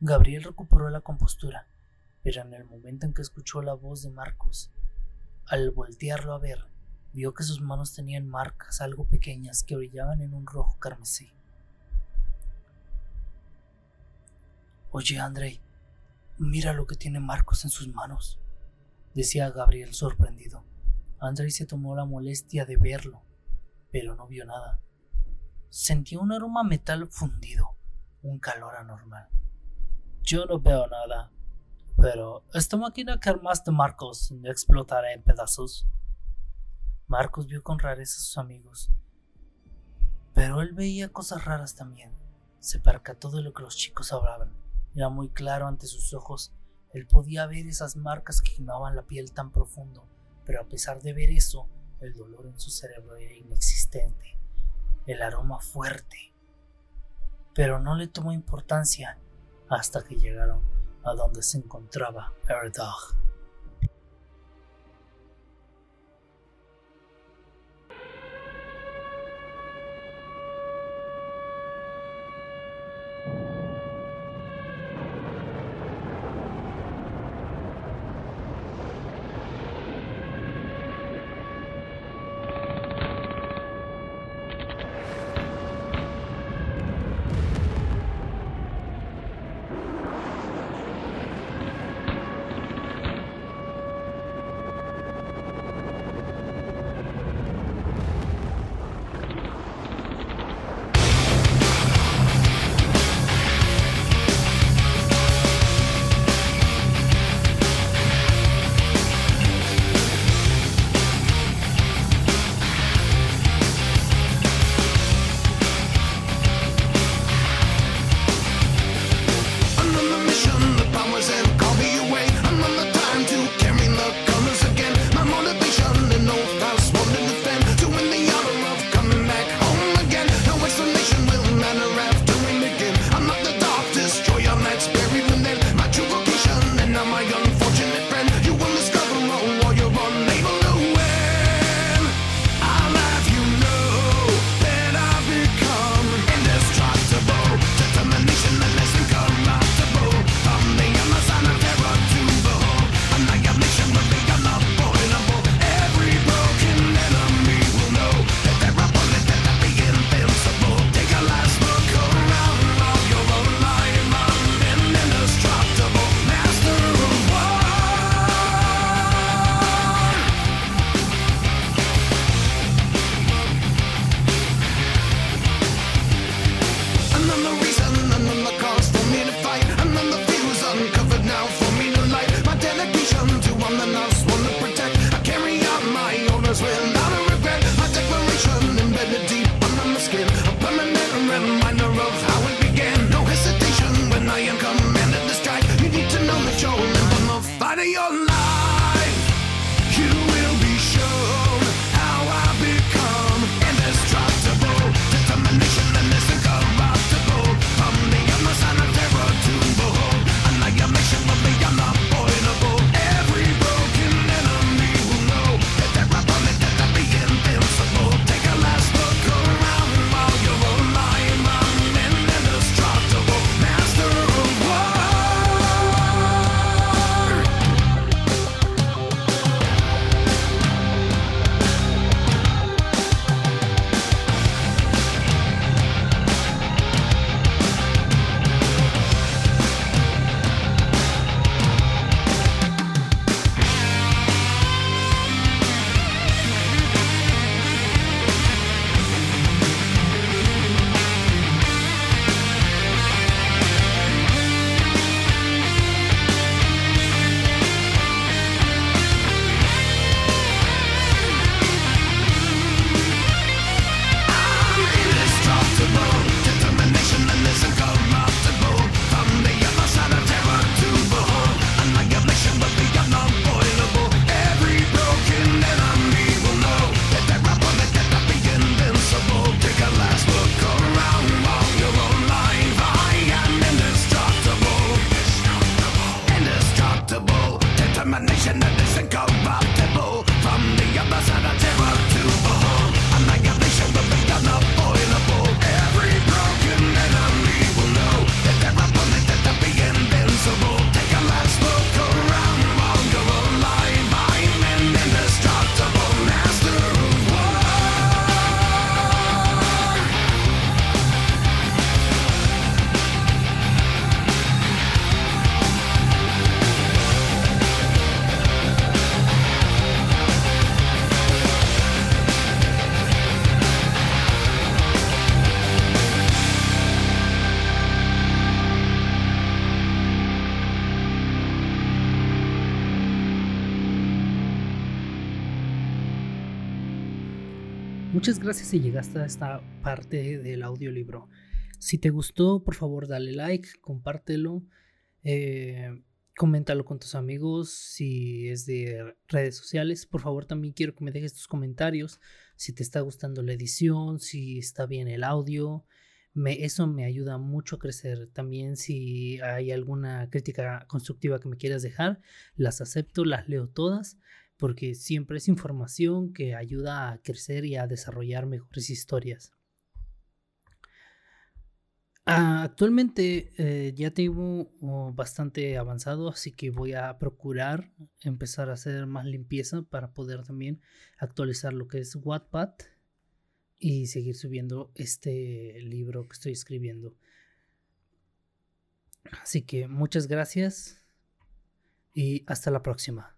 Gabriel recuperó la compostura. pero en el momento en que escuchó la voz de Marcos, al voltearlo a ver, vio que sus manos tenían marcas algo pequeñas que brillaban en un rojo carmesí. Oye, Andrei, mira lo que tiene Marcos en sus manos, decía Gabriel sorprendido. Andrei se tomó la molestia de verlo, pero no vio nada. Sentía un aroma metal fundido, un calor anormal. Yo no veo nada, pero esta máquina que armaste, Marcos, no explotará en pedazos. Marcos vio con rareza a sus amigos, pero él veía cosas raras también. Se percató de lo que los chicos hablaban. Era muy claro ante sus ojos. Él podía ver esas marcas que quemaban la piel tan profundo, pero a pesar de ver eso, el dolor en su cerebro era inexistente. El aroma fuerte. Pero no le tomó importancia hasta que llegaron a donde se encontraba Erdog. Gracias si llegaste a esta parte del audiolibro. Si te gustó, por favor dale like, compártelo, eh, coméntalo con tus amigos. Si es de redes sociales, por favor también quiero que me dejes tus comentarios. Si te está gustando la edición, si está bien el audio. Eso me ayuda mucho a crecer. También si hay alguna crítica constructiva que me quieras dejar, las acepto, las leo todas porque siempre es información que ayuda a crecer y a desarrollar mejores historias. Ah, actualmente eh, ya tengo oh, bastante avanzado, así que voy a procurar empezar a hacer más limpieza para poder también actualizar lo que es Wattpad y seguir subiendo este libro que estoy escribiendo. Así que muchas gracias y hasta la próxima.